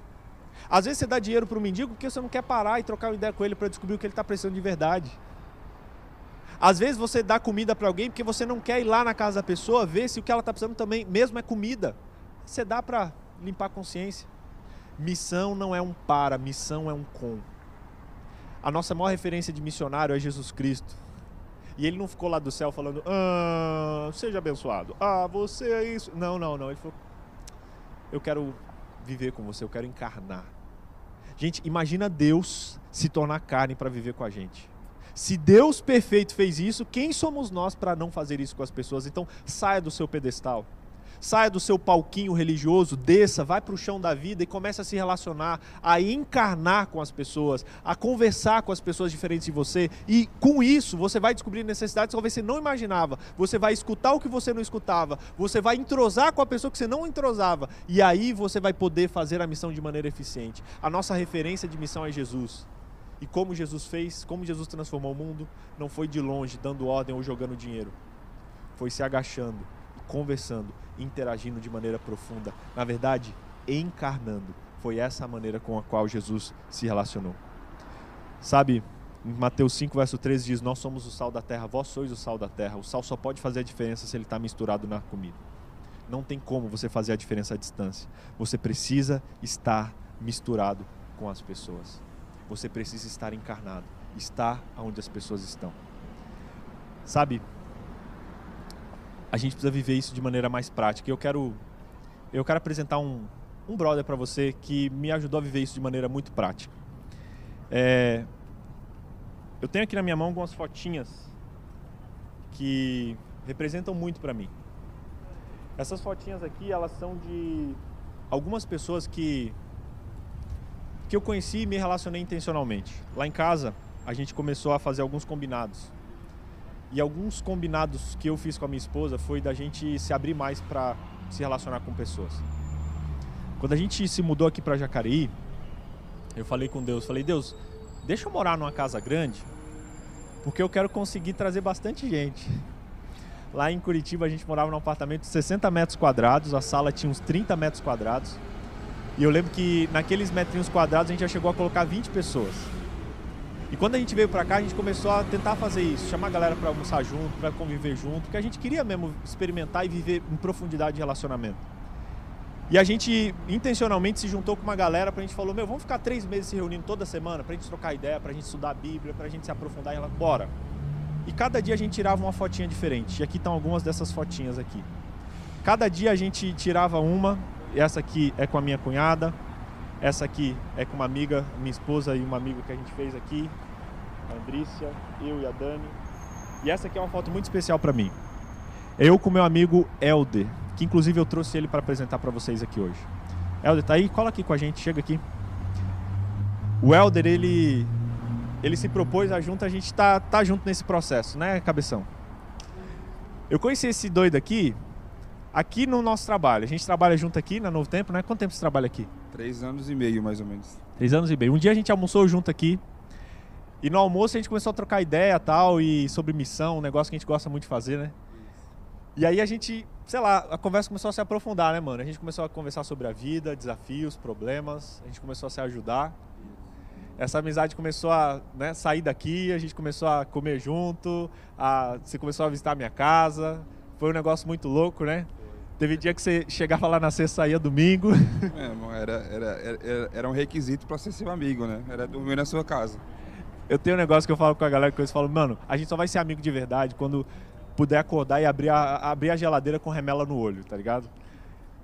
A: Às vezes você dá dinheiro para o mendigo porque você não quer parar e trocar uma ideia com ele para descobrir o que ele está precisando de verdade. Às vezes você dá comida para alguém porque você não quer ir lá na casa da pessoa ver se o que ela está precisando também mesmo é comida. Você dá para limpar a consciência. Missão não é um para, missão é um com. A nossa maior referência de missionário é Jesus Cristo. E ele não ficou lá do céu falando, ah, seja abençoado. Ah, você é isso. Não, não, não. Ele falou, eu quero viver com você, eu quero encarnar. Gente, imagina Deus se tornar carne para viver com a gente. Se Deus perfeito fez isso, quem somos nós para não fazer isso com as pessoas? Então, saia do seu pedestal. Saia do seu palquinho religioso, desça, vai para o chão da vida e comece a se relacionar, a encarnar com as pessoas, a conversar com as pessoas diferentes de você. E com isso, você vai descobrir necessidades que talvez você não imaginava. Você vai escutar o que você não escutava. Você vai entrosar com a pessoa que você não entrosava. E aí você vai poder fazer a missão de maneira eficiente. A nossa referência de missão é Jesus. E como Jesus fez, como Jesus transformou o mundo, não foi de longe, dando ordem ou jogando dinheiro. Foi se agachando, conversando, interagindo de maneira profunda. Na verdade, encarnando. Foi essa a maneira com a qual Jesus se relacionou. Sabe, em Mateus 5, verso 13 diz: Nós somos o sal da terra, vós sois o sal da terra. O sal só pode fazer a diferença se ele está misturado na comida. Não tem como você fazer a diferença à distância. Você precisa estar misturado com as pessoas. Você precisa estar encarnado, estar onde as pessoas estão. Sabe, a gente precisa viver isso de maneira mais prática. Eu quero, eu quero apresentar um, um brother para você que me ajudou a viver isso de maneira muito prática. É, eu tenho aqui na minha mão algumas fotinhas que representam muito para mim. Essas fotinhas aqui, elas são de algumas pessoas que que eu conheci e me relacionei intencionalmente. Lá em casa, a gente começou a fazer alguns combinados. E alguns combinados que eu fiz com a minha esposa foi da gente se abrir mais para se relacionar com pessoas. Quando a gente se mudou aqui para Jacareí, eu falei com Deus, falei: "Deus, deixa eu morar numa casa grande, porque eu quero conseguir trazer bastante gente". Lá em Curitiba a gente morava num apartamento de 60 metros quadrados, a sala tinha uns 30 metros quadrados. E eu lembro que naqueles metrinhos quadrados a gente já chegou a colocar 20 pessoas. E quando a gente veio para cá, a gente começou a tentar fazer isso, chamar a galera para almoçar junto, para conviver junto, porque a gente queria mesmo experimentar e viver em profundidade de relacionamento. E a gente intencionalmente se juntou com uma galera para a gente falou, meu, vamos ficar três meses se reunindo toda semana para a gente trocar ideia, para a gente estudar a Bíblia, para a gente se aprofundar em ela. Bora. E cada dia a gente tirava uma fotinha diferente. E aqui estão algumas dessas fotinhas aqui. Cada dia a gente tirava uma. Essa aqui é com a minha cunhada. Essa aqui é com uma amiga, minha esposa e uma amiga que a gente fez aqui. A Andrícia, eu e a Dani. E essa aqui é uma foto muito especial para mim. Eu com meu amigo Elder, que inclusive eu trouxe ele para apresentar para vocês aqui hoje. Elder, tá aí? Cola aqui com a gente, chega aqui. O Elder, ele ele se propôs a junto, a gente tá, tá junto nesse processo, né, Cabeção? Eu conheci esse doido aqui, aqui no nosso trabalho. A gente trabalha junto aqui na Novo Tempo, né? Quanto tempo você trabalha aqui?
B: Três anos e meio, mais ou menos.
A: Três anos e meio. Um dia a gente almoçou junto aqui. E no almoço a gente começou a trocar ideia tal, e sobre missão, um negócio que a gente gosta muito de fazer, né? E aí a gente, sei lá, a conversa começou a se aprofundar, né, mano? A gente começou a conversar sobre a vida, desafios, problemas, a gente começou a se ajudar essa amizade começou a né, sair daqui, a gente começou a comer junto, a, você começou a visitar a minha casa. Foi um negócio muito louco, né? Teve dia que você chegava lá na sexta saía domingo.
B: É, era, era, era, era um requisito para ser seu amigo, né? Era dormir na sua casa.
A: Eu tenho um negócio que eu falo com a galera que eles falam, mano, a gente só vai ser amigo de verdade quando puder acordar e abrir a, abrir a geladeira com remela no olho, tá ligado?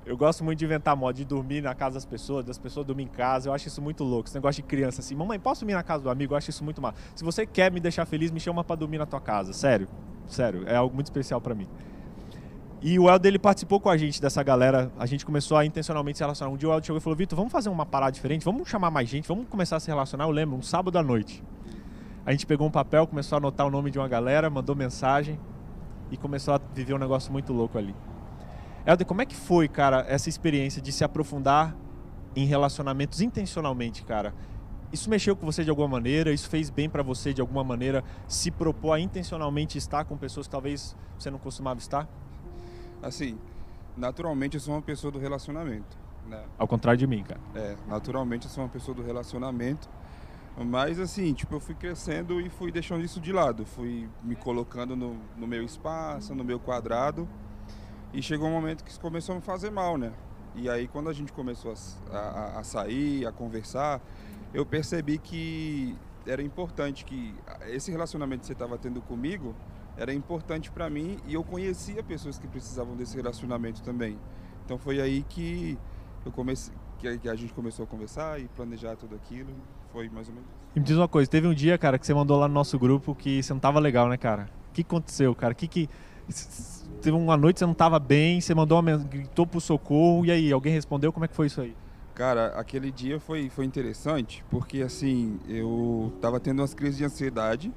A: Eu gosto muito de inventar moda, de dormir na casa das pessoas, das pessoas dormir em casa. Eu acho isso muito louco. Esse negócio de criança assim, mamãe, posso dormir na casa do amigo? Eu acho isso muito mal. Se você quer me deixar feliz, me chama para dormir na tua casa. Sério, sério, é algo muito especial para mim. E o Helder, ele participou com a gente dessa galera. A gente começou a intencionalmente se relacionar. Um dia o Helder chegou e falou: Vitor, vamos fazer uma parada diferente? Vamos chamar mais gente? Vamos começar a se relacionar? Eu lembro, um sábado à noite. A gente pegou um papel, começou a anotar o nome de uma galera, mandou mensagem e começou a viver um negócio muito louco ali. Helder, como é que foi, cara, essa experiência de se aprofundar em relacionamentos intencionalmente, cara? Isso mexeu com você de alguma maneira? Isso fez bem para você de alguma maneira? Se propor a intencionalmente estar com pessoas que talvez você não costumava estar?
B: Assim, naturalmente eu sou uma pessoa do relacionamento. Né?
A: Ao contrário de mim, cara.
B: É, naturalmente eu sou uma pessoa do relacionamento. Mas assim, tipo, eu fui crescendo e fui deixando isso de lado. Fui me colocando no, no meu espaço, no meu quadrado. E chegou um momento que isso começou a me fazer mal, né? E aí quando a gente começou a, a, a sair, a conversar, eu percebi que era importante que esse relacionamento que você estava tendo comigo era importante para mim e eu conhecia pessoas que precisavam desse relacionamento também. Então foi aí que eu comecei, que a gente começou a conversar e planejar tudo aquilo. Foi mais ou menos.
A: E me diz uma coisa, teve um dia, cara, que você mandou lá no nosso grupo que você não tava legal, né, cara? O que aconteceu, cara? Que que teve uma noite você não estava bem, você mandou uma gritou pro socorro, e aí, alguém respondeu? Como é que foi isso aí?
B: Cara, aquele dia foi, foi interessante, porque assim, eu tava tendo umas crises de ansiedade,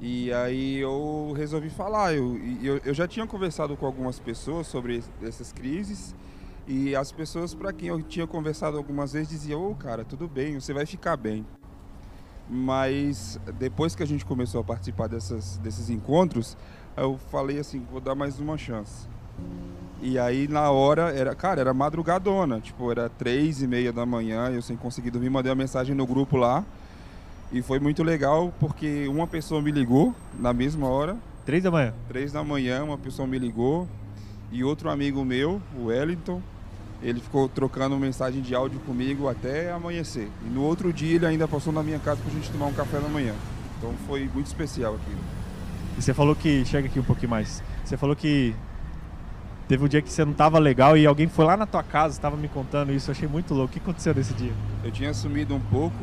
B: e aí eu resolvi falar. Eu, eu, eu já tinha conversado com algumas pessoas sobre essas crises, e as pessoas para quem eu tinha conversado algumas vezes diziam: Ô oh, cara, tudo bem, você vai ficar bem. Mas depois que a gente começou a participar dessas, desses encontros, eu falei assim, vou dar mais uma chance. E aí na hora, era, cara, era madrugadona, tipo, era três e meia da manhã, eu sem conseguir dormir, mandei uma mensagem no grupo lá. E foi muito legal porque uma pessoa me ligou na mesma hora.
A: Três da manhã?
B: Três da manhã, uma pessoa me ligou. E outro amigo meu, o Wellington, ele ficou trocando mensagem de áudio comigo até amanhecer. E no outro dia ele ainda passou na minha casa pra gente tomar um café da manhã. Então foi muito especial aquilo.
A: E você falou que. Chega aqui um pouquinho mais. Você falou que teve um dia que você não estava legal e alguém foi lá na tua casa, estava me contando isso. Eu achei muito louco. O que aconteceu nesse dia?
B: Eu tinha sumido um pouco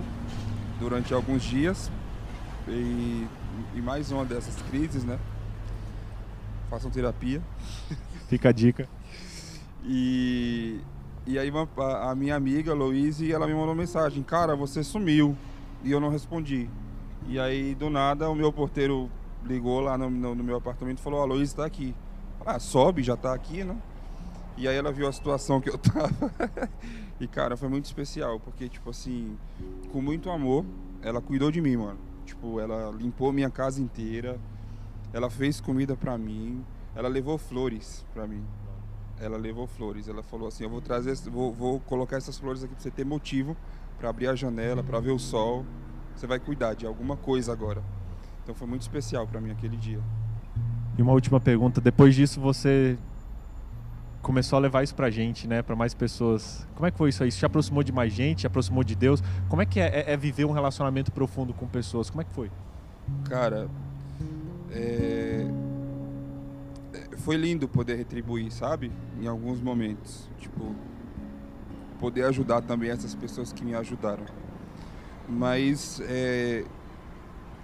B: durante alguns dias e, e mais uma dessas crises, né? Façam terapia.
A: Fica a dica.
B: E, e aí a, a minha amiga, Louise, ela me mandou mensagem, cara, você sumiu. E eu não respondi. E aí, do nada, o meu porteiro ligou lá no, no, no meu apartamento e falou, a Luiz está aqui. Ah, sobe, já está aqui, né? E aí ela viu a situação que eu tava. e, cara, foi muito especial, porque, tipo assim, com muito amor, ela cuidou de mim, mano. Tipo, ela limpou minha casa inteira, ela fez comida pra mim, ela levou flores pra mim. Ela levou flores. Ela falou assim: Eu vou trazer, vou, vou colocar essas flores aqui pra você ter motivo para abrir a janela, para ver o sol. Você vai cuidar de alguma coisa agora. Então foi muito especial para mim aquele dia.
A: E uma última pergunta, depois disso você começou a levar isso pra gente, né, para mais pessoas. Como é que foi isso aí? Isso te aproximou de mais gente, te aproximou de Deus? Como é que é, é, é viver um relacionamento profundo com pessoas? Como é que foi?
B: Cara, é, foi lindo poder retribuir, sabe? Em alguns momentos. Tipo, poder ajudar também essas pessoas que me ajudaram. Mas é,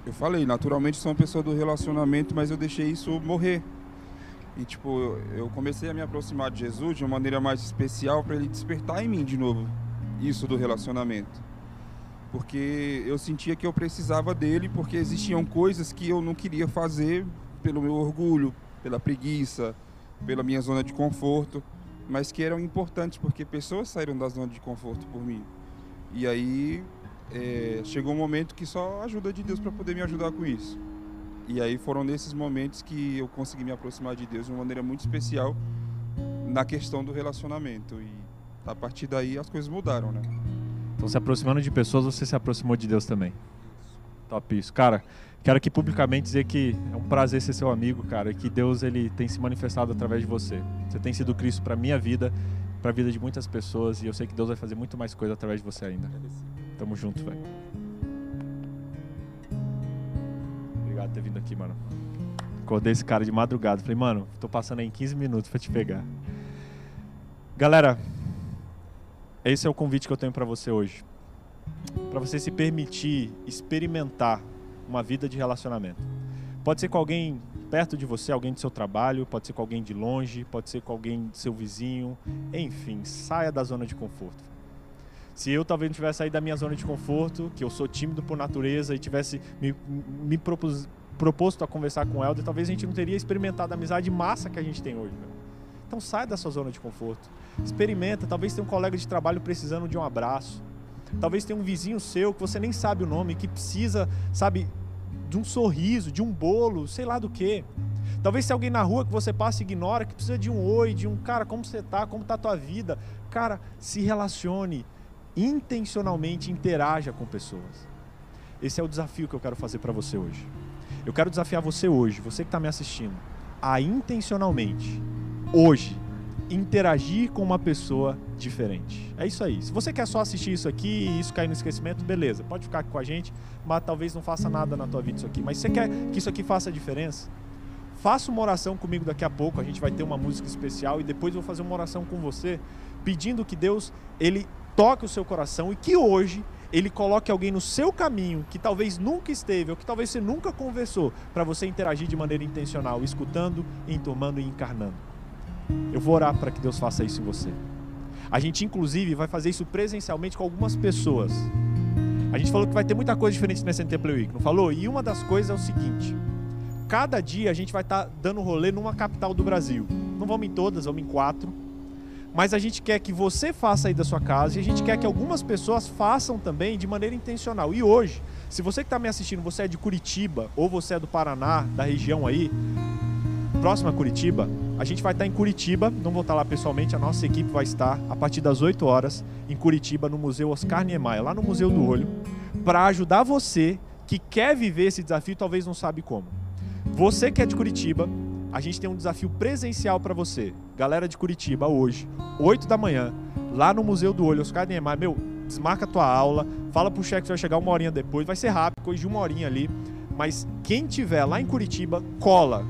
B: eu falei, naturalmente sou uma pessoa do relacionamento, mas eu deixei isso morrer. E tipo, eu comecei a me aproximar de Jesus de uma maneira mais especial para ele despertar em mim de novo isso do relacionamento. Porque eu sentia que eu precisava dele, porque existiam coisas que eu não queria fazer pelo meu orgulho, pela preguiça, pela minha zona de conforto, mas que eram importantes porque pessoas saíram da zona de conforto por mim. E aí é, chegou um momento que só a ajuda de Deus para poder me ajudar com isso. E aí foram nesses momentos que eu consegui me aproximar de Deus de uma maneira muito especial na questão do relacionamento. E a partir daí as coisas mudaram, né?
A: Então, se aproximando de pessoas, você se aproximou de Deus também. Top isso. Cara, Quero aqui publicamente dizer que é um prazer ser seu amigo, cara, e que Deus ele tem se manifestado através de você. Você tem sido Cristo para minha vida, para a vida de muitas pessoas, e eu sei que Deus vai fazer muito mais coisa através de você ainda. Tamo junto, velho. Ter vindo aqui, mano. Acordei esse cara de madrugada. Falei, mano, tô passando aí em 15 minutos para te pegar. Galera, esse é o convite que eu tenho para você hoje. Para você se permitir experimentar uma vida de relacionamento. Pode ser com alguém perto de você, alguém do seu trabalho, pode ser com alguém de longe, pode ser com alguém do seu vizinho, enfim, saia da zona de conforto. Se eu talvez não tivesse saído da minha zona de conforto, que eu sou tímido por natureza e tivesse me, me propus, proposto a conversar com o Helder, talvez a gente não teria experimentado a amizade massa que a gente tem hoje. Né? Então saia da sua zona de conforto. Experimenta, talvez tenha um colega de trabalho precisando de um abraço Talvez tenha um vizinho seu que você nem sabe o nome, que precisa, sabe, de um sorriso, de um bolo, sei lá do que. Talvez tenha alguém na rua que você passa e ignora, que precisa de um oi, de um cara, como você tá, como tá a tua vida. Cara, se relacione, intencionalmente interaja com pessoas. Esse é o desafio que eu quero fazer para você hoje. Eu quero desafiar você hoje, você que está me assistindo, a intencionalmente, hoje, interagir com uma pessoa diferente. É isso aí. Se você quer só assistir isso aqui e isso cair no esquecimento, beleza, pode ficar aqui com a gente, mas talvez não faça nada na tua vida isso aqui. Mas você quer que isso aqui faça diferença, faça uma oração comigo daqui a pouco, a gente vai ter uma música especial e depois eu vou fazer uma oração com você, pedindo que Deus ele toque o seu coração e que hoje ele coloque alguém no seu caminho que talvez nunca esteve ou que talvez você nunca conversou para você interagir de maneira intencional, escutando, enturmando e encarnando. Eu vou orar para que Deus faça isso em você. A gente, inclusive, vai fazer isso presencialmente com algumas pessoas. A gente falou que vai ter muita coisa diferente NT Play Week, não falou? E uma das coisas é o seguinte: cada dia a gente vai estar tá dando rolê numa capital do Brasil. Não vamos em todas, vamos em quatro. Mas a gente quer que você faça aí da sua casa e a gente quer que algumas pessoas façam também de maneira intencional. E hoje, se você que está me assistindo, você é de Curitiba ou você é do Paraná, da região aí, próxima a Curitiba, a gente vai estar em Curitiba, não vou estar lá pessoalmente, a nossa equipe vai estar a partir das 8 horas em Curitiba, no Museu Oscar Niemeyer, lá no Museu do Olho, para ajudar você que quer viver esse desafio, talvez não sabe como. Você que é de Curitiba, a gente tem um desafio presencial para você. Galera de Curitiba, hoje, 8 da manhã, lá no Museu do Olho, Oscar Niemeyer, meu, desmarca a tua aula, fala pro chefe que vai chegar uma horinha depois, vai ser rápido, coisa de uma horinha ali, mas quem tiver lá em Curitiba, cola,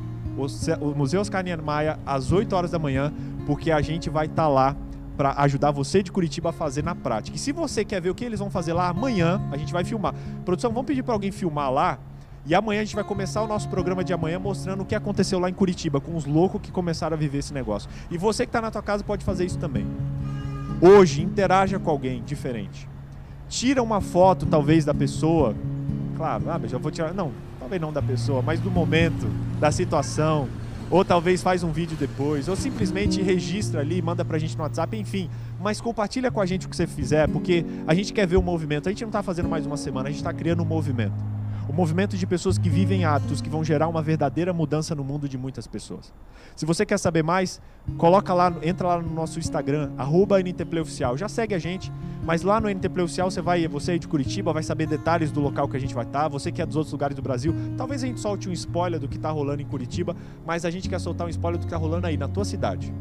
A: o Museu Oscar Niemeyer às 8 horas da manhã, porque a gente vai estar tá lá para ajudar você de Curitiba a fazer na prática. E se você quer ver o que eles vão fazer lá amanhã, a gente vai filmar. Produção, vamos pedir para alguém filmar lá. E amanhã a gente vai começar o nosso programa de amanhã mostrando o que aconteceu lá em Curitiba com os loucos que começaram a viver esse negócio. E você que está na tua casa pode fazer isso também. Hoje, interaja com alguém diferente. Tira uma foto, talvez, da pessoa. Claro, ah, já vou tirar. Não, talvez não da pessoa, mas do momento, da situação, ou talvez faz um vídeo depois, ou simplesmente registra ali, manda pra gente no WhatsApp, enfim. Mas compartilha com a gente o que você fizer, porque a gente quer ver o movimento. A gente não está fazendo mais uma semana, a gente está criando um movimento. O movimento de pessoas que vivem hábitos que vão gerar uma verdadeira mudança no mundo de muitas pessoas. Se você quer saber mais, coloca lá, entra lá no nosso Instagram, arroba NTPlayOficial. Já segue a gente, mas lá no NTPlay Oficial você vai, você aí de Curitiba, vai saber detalhes do local que a gente vai estar. Você que é dos outros lugares do Brasil, talvez a gente solte um spoiler do que está rolando em Curitiba, mas a gente quer soltar um spoiler do que está rolando aí na tua cidade.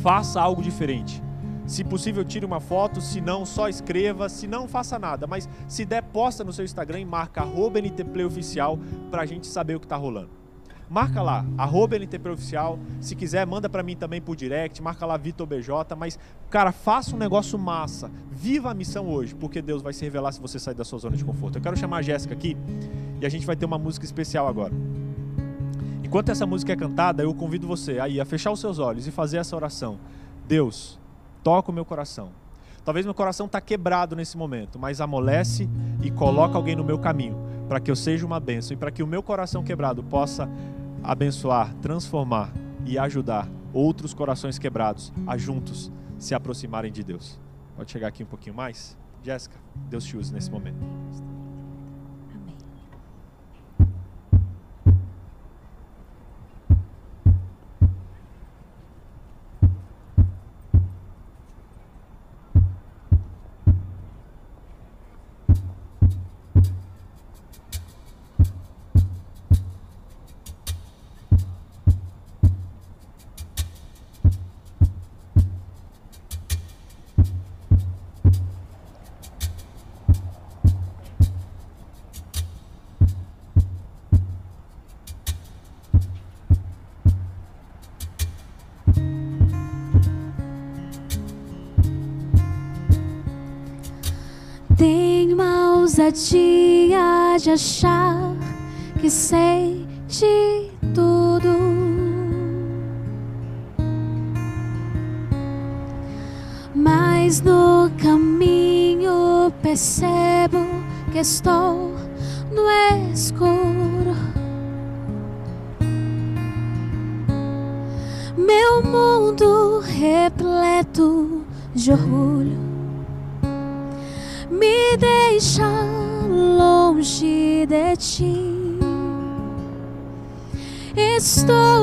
A: Faça algo diferente. Se possível, tire uma foto, se não, só escreva, se não, faça nada. Mas se der, posta no seu Instagram e marca ntpleyoficial para a gente saber o que está rolando. Marca lá, arroba ntpleyoficial. Se quiser, manda para mim também por direct, marca lá Vitor BJ. Mas, cara, faça um negócio massa. Viva a missão hoje, porque Deus vai se revelar se você sair da sua zona de conforto. Eu quero chamar a Jéssica aqui e a gente vai ter uma música especial agora. Enquanto essa música é cantada, eu convido você aí a fechar os seus olhos e fazer essa oração. Deus, toca o meu coração. Talvez meu coração está quebrado nesse momento, mas amolece e coloca alguém no meu caminho para que eu seja uma bênção e para que o meu coração quebrado possa abençoar, transformar e ajudar outros corações quebrados a juntos se aproximarem de Deus. Pode chegar aqui um pouquinho mais? Jéssica, Deus te use nesse momento.
C: Ousadia de achar que sei de tudo. Mas no caminho percebo que estou no escuro. Meu mundo repleto de orgulho ti. Estou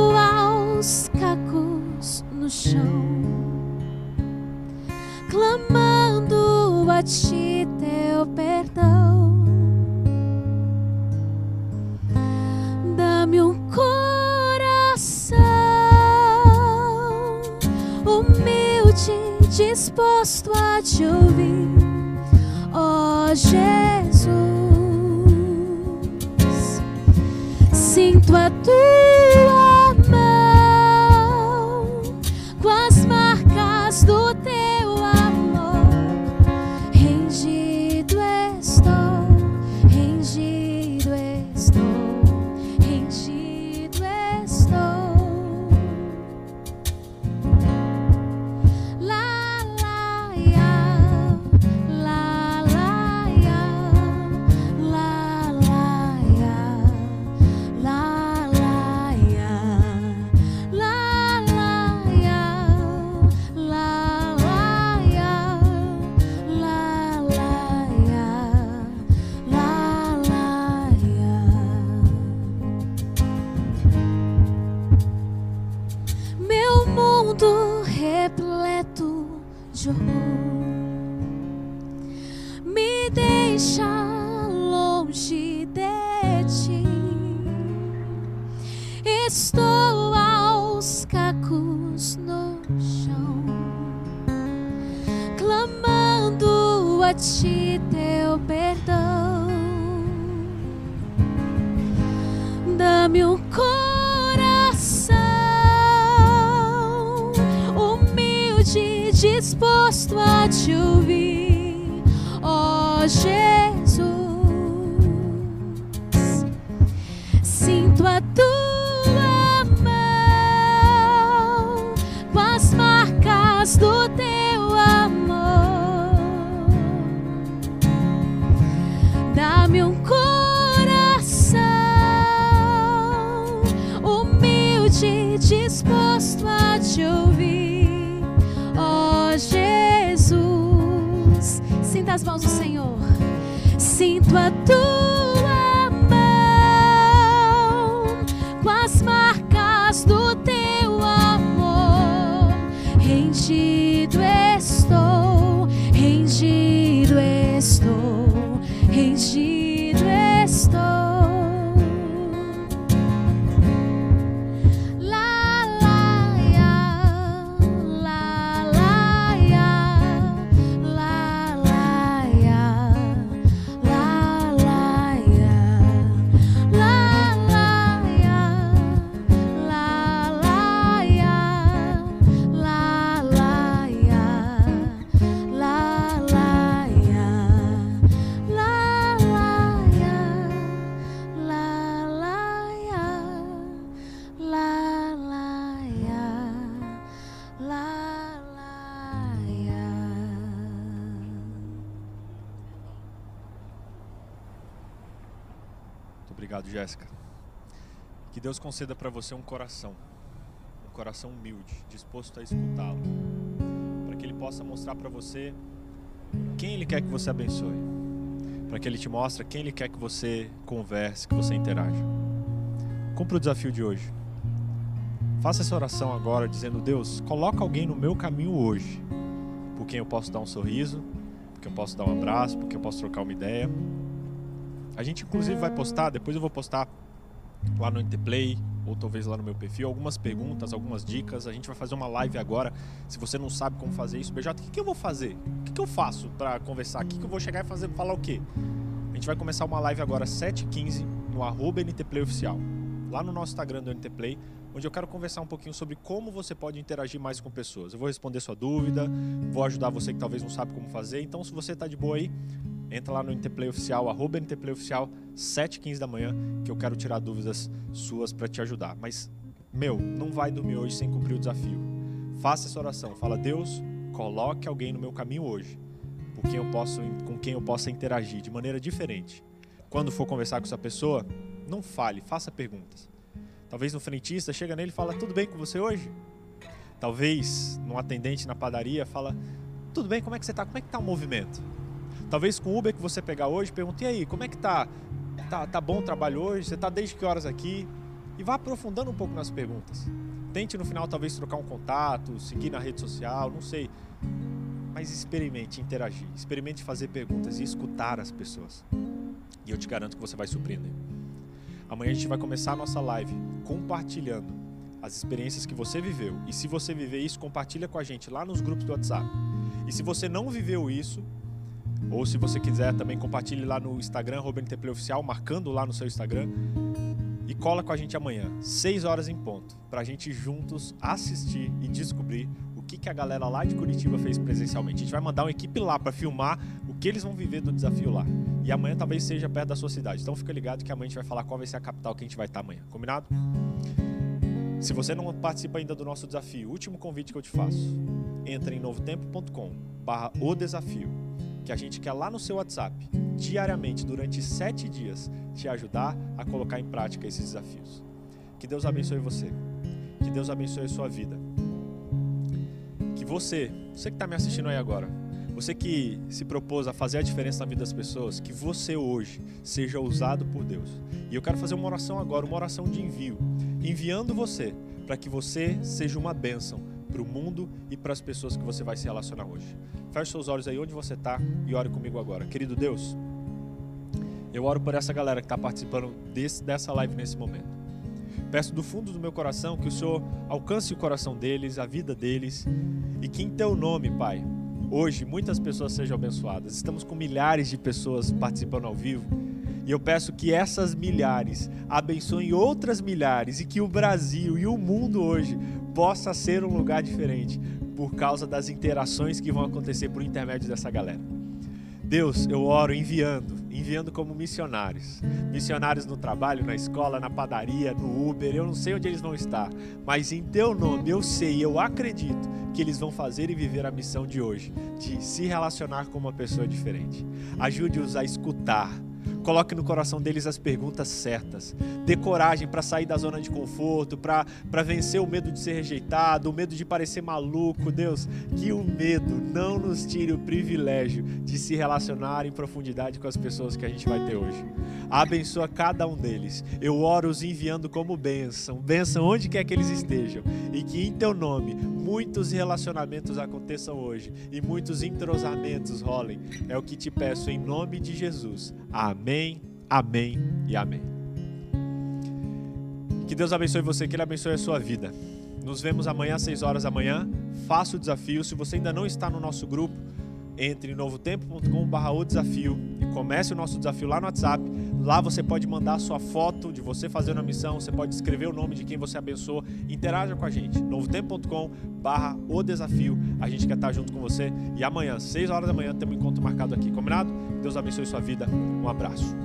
C: Sinta as mãos do Senhor, sinto a tua
A: Deus conceda para você um coração, um coração humilde, disposto a escutá-lo, para que Ele possa mostrar para você quem Ele quer que você abençoe, para que Ele te mostre quem Ele quer que você converse, que você interaja. Cumpra o desafio de hoje. Faça essa oração agora, dizendo: Deus, coloca alguém no meu caminho hoje, por quem eu posso dar um sorriso, por quem eu posso dar um abraço, por quem eu posso trocar uma ideia. A gente, inclusive, vai postar, depois eu vou postar lá no Interplay ou talvez lá no meu perfil algumas perguntas, algumas dicas. A gente vai fazer uma live agora. Se você não sabe como fazer isso, BJ, o que, que eu vou fazer? O que, que eu faço para conversar? O que, que eu vou chegar e fazer, falar o quê? A gente vai começar uma live agora 7h15 no arroba NTPlay Oficial, lá no nosso Instagram do NTPlay onde eu quero conversar um pouquinho sobre como você pode interagir mais com pessoas. Eu vou responder sua dúvida, vou ajudar você que talvez não sabe como fazer. Então, se você está de boa aí, entra lá no NTPlay Oficial, arroba NTPlay Oficial, 7h15 da manhã, que eu quero tirar dúvidas suas para te ajudar. Mas, meu, não vai dormir hoje sem cumprir o desafio. Faça essa oração. Fala, Deus, coloque alguém no meu caminho hoje, por quem eu posso, com quem eu possa interagir de maneira diferente. Quando for conversar com essa pessoa, não fale, faça perguntas. Talvez no frentista chega nele e fala: Tudo bem com você hoje? Talvez num atendente na padaria fala: Tudo bem, como é que você está? Como é que está o movimento? Talvez com o Uber que você pegar hoje, pergunte: aí, como é que tá? Tá, tá bom o trabalho hoje? Você está desde que horas aqui? E vá aprofundando um pouco nas perguntas. Tente no final talvez trocar um contato, seguir na rede social, não sei. Mas experimente interagir, experimente fazer perguntas e escutar as pessoas. E eu te garanto que você vai surpreender. Amanhã a gente vai começar a nossa live compartilhando as experiências que você viveu. E se você viver isso, compartilha com a gente lá nos grupos do WhatsApp. E se você não viveu isso, ou se você quiser também compartilhe lá no Instagram, RobertTP Oficial, marcando lá no seu Instagram. E cola com a gente amanhã, 6 horas em ponto, para a gente juntos assistir e descobrir o que, que a galera lá de Curitiba fez presencialmente. A gente vai mandar uma equipe lá para filmar o que eles vão viver do desafio lá. E amanhã talvez seja perto da sua cidade. Então fica ligado que amanhã a gente vai falar qual vai ser a capital que a gente vai estar amanhã. Combinado? Se você não participa ainda do nosso desafio, último convite que eu te faço. Entre em novotempo.com barra o desafio. Que a gente quer lá no seu WhatsApp, diariamente, durante sete dias, te ajudar a colocar em prática esses desafios. Que Deus abençoe você. Que Deus abençoe a sua vida. Que você, você que está me assistindo aí agora, você que se propôs a fazer a diferença na vida das pessoas, que você hoje seja usado por Deus. E eu quero fazer uma oração agora, uma oração de envio, enviando você para que você seja uma bênção para o mundo e para as pessoas que você vai se relacionar hoje. Feche seus olhos aí onde você está e ore comigo agora. Querido Deus, eu oro por essa galera que está participando desse, dessa live nesse momento. Peço do fundo do meu coração que o Senhor alcance o coração deles, a vida deles, e que em Teu nome, Pai, hoje muitas pessoas sejam abençoadas. Estamos com milhares de pessoas participando ao vivo. E eu peço que essas milhares abençoem outras milhares e que o Brasil e o mundo hoje possa ser um lugar diferente por causa das interações que vão acontecer por intermédio dessa galera. Deus, eu oro enviando, enviando como missionários. Missionários no trabalho, na escola, na padaria, no Uber, eu não sei onde eles vão estar, mas em teu nome eu sei, eu acredito que eles vão fazer e viver a missão de hoje, de se relacionar com uma pessoa diferente. Ajude-os a escutar, Coloque no coração deles as perguntas certas. Dê coragem para sair da zona de conforto, para vencer o medo de ser rejeitado, o medo de parecer maluco. Deus, que o medo não nos tire o privilégio de se relacionar em profundidade com as pessoas que a gente vai ter hoje. Abençoa cada um deles. Eu oro os enviando como bênção, bênção onde quer que eles estejam. E que em teu nome muitos relacionamentos aconteçam hoje e muitos entrosamentos rolem. É o que te peço em nome de Jesus. Amém, amém e amém. Que Deus abençoe você, que Ele abençoe a sua vida. Nos vemos amanhã às 6 horas da manhã. Faça o desafio. Se você ainda não está no nosso grupo, entre em novotempo.com.br o desafio e comece o nosso desafio lá no WhatsApp. Lá você pode mandar sua foto de você fazendo a missão, você pode escrever o nome de quem você abençoou. Interaja com a gente. novotempo.com.br o desafio. A gente quer estar junto com você. E amanhã, 6 horas da manhã, temos um encontro marcado aqui. Combinado? Deus abençoe sua vida. Um abraço.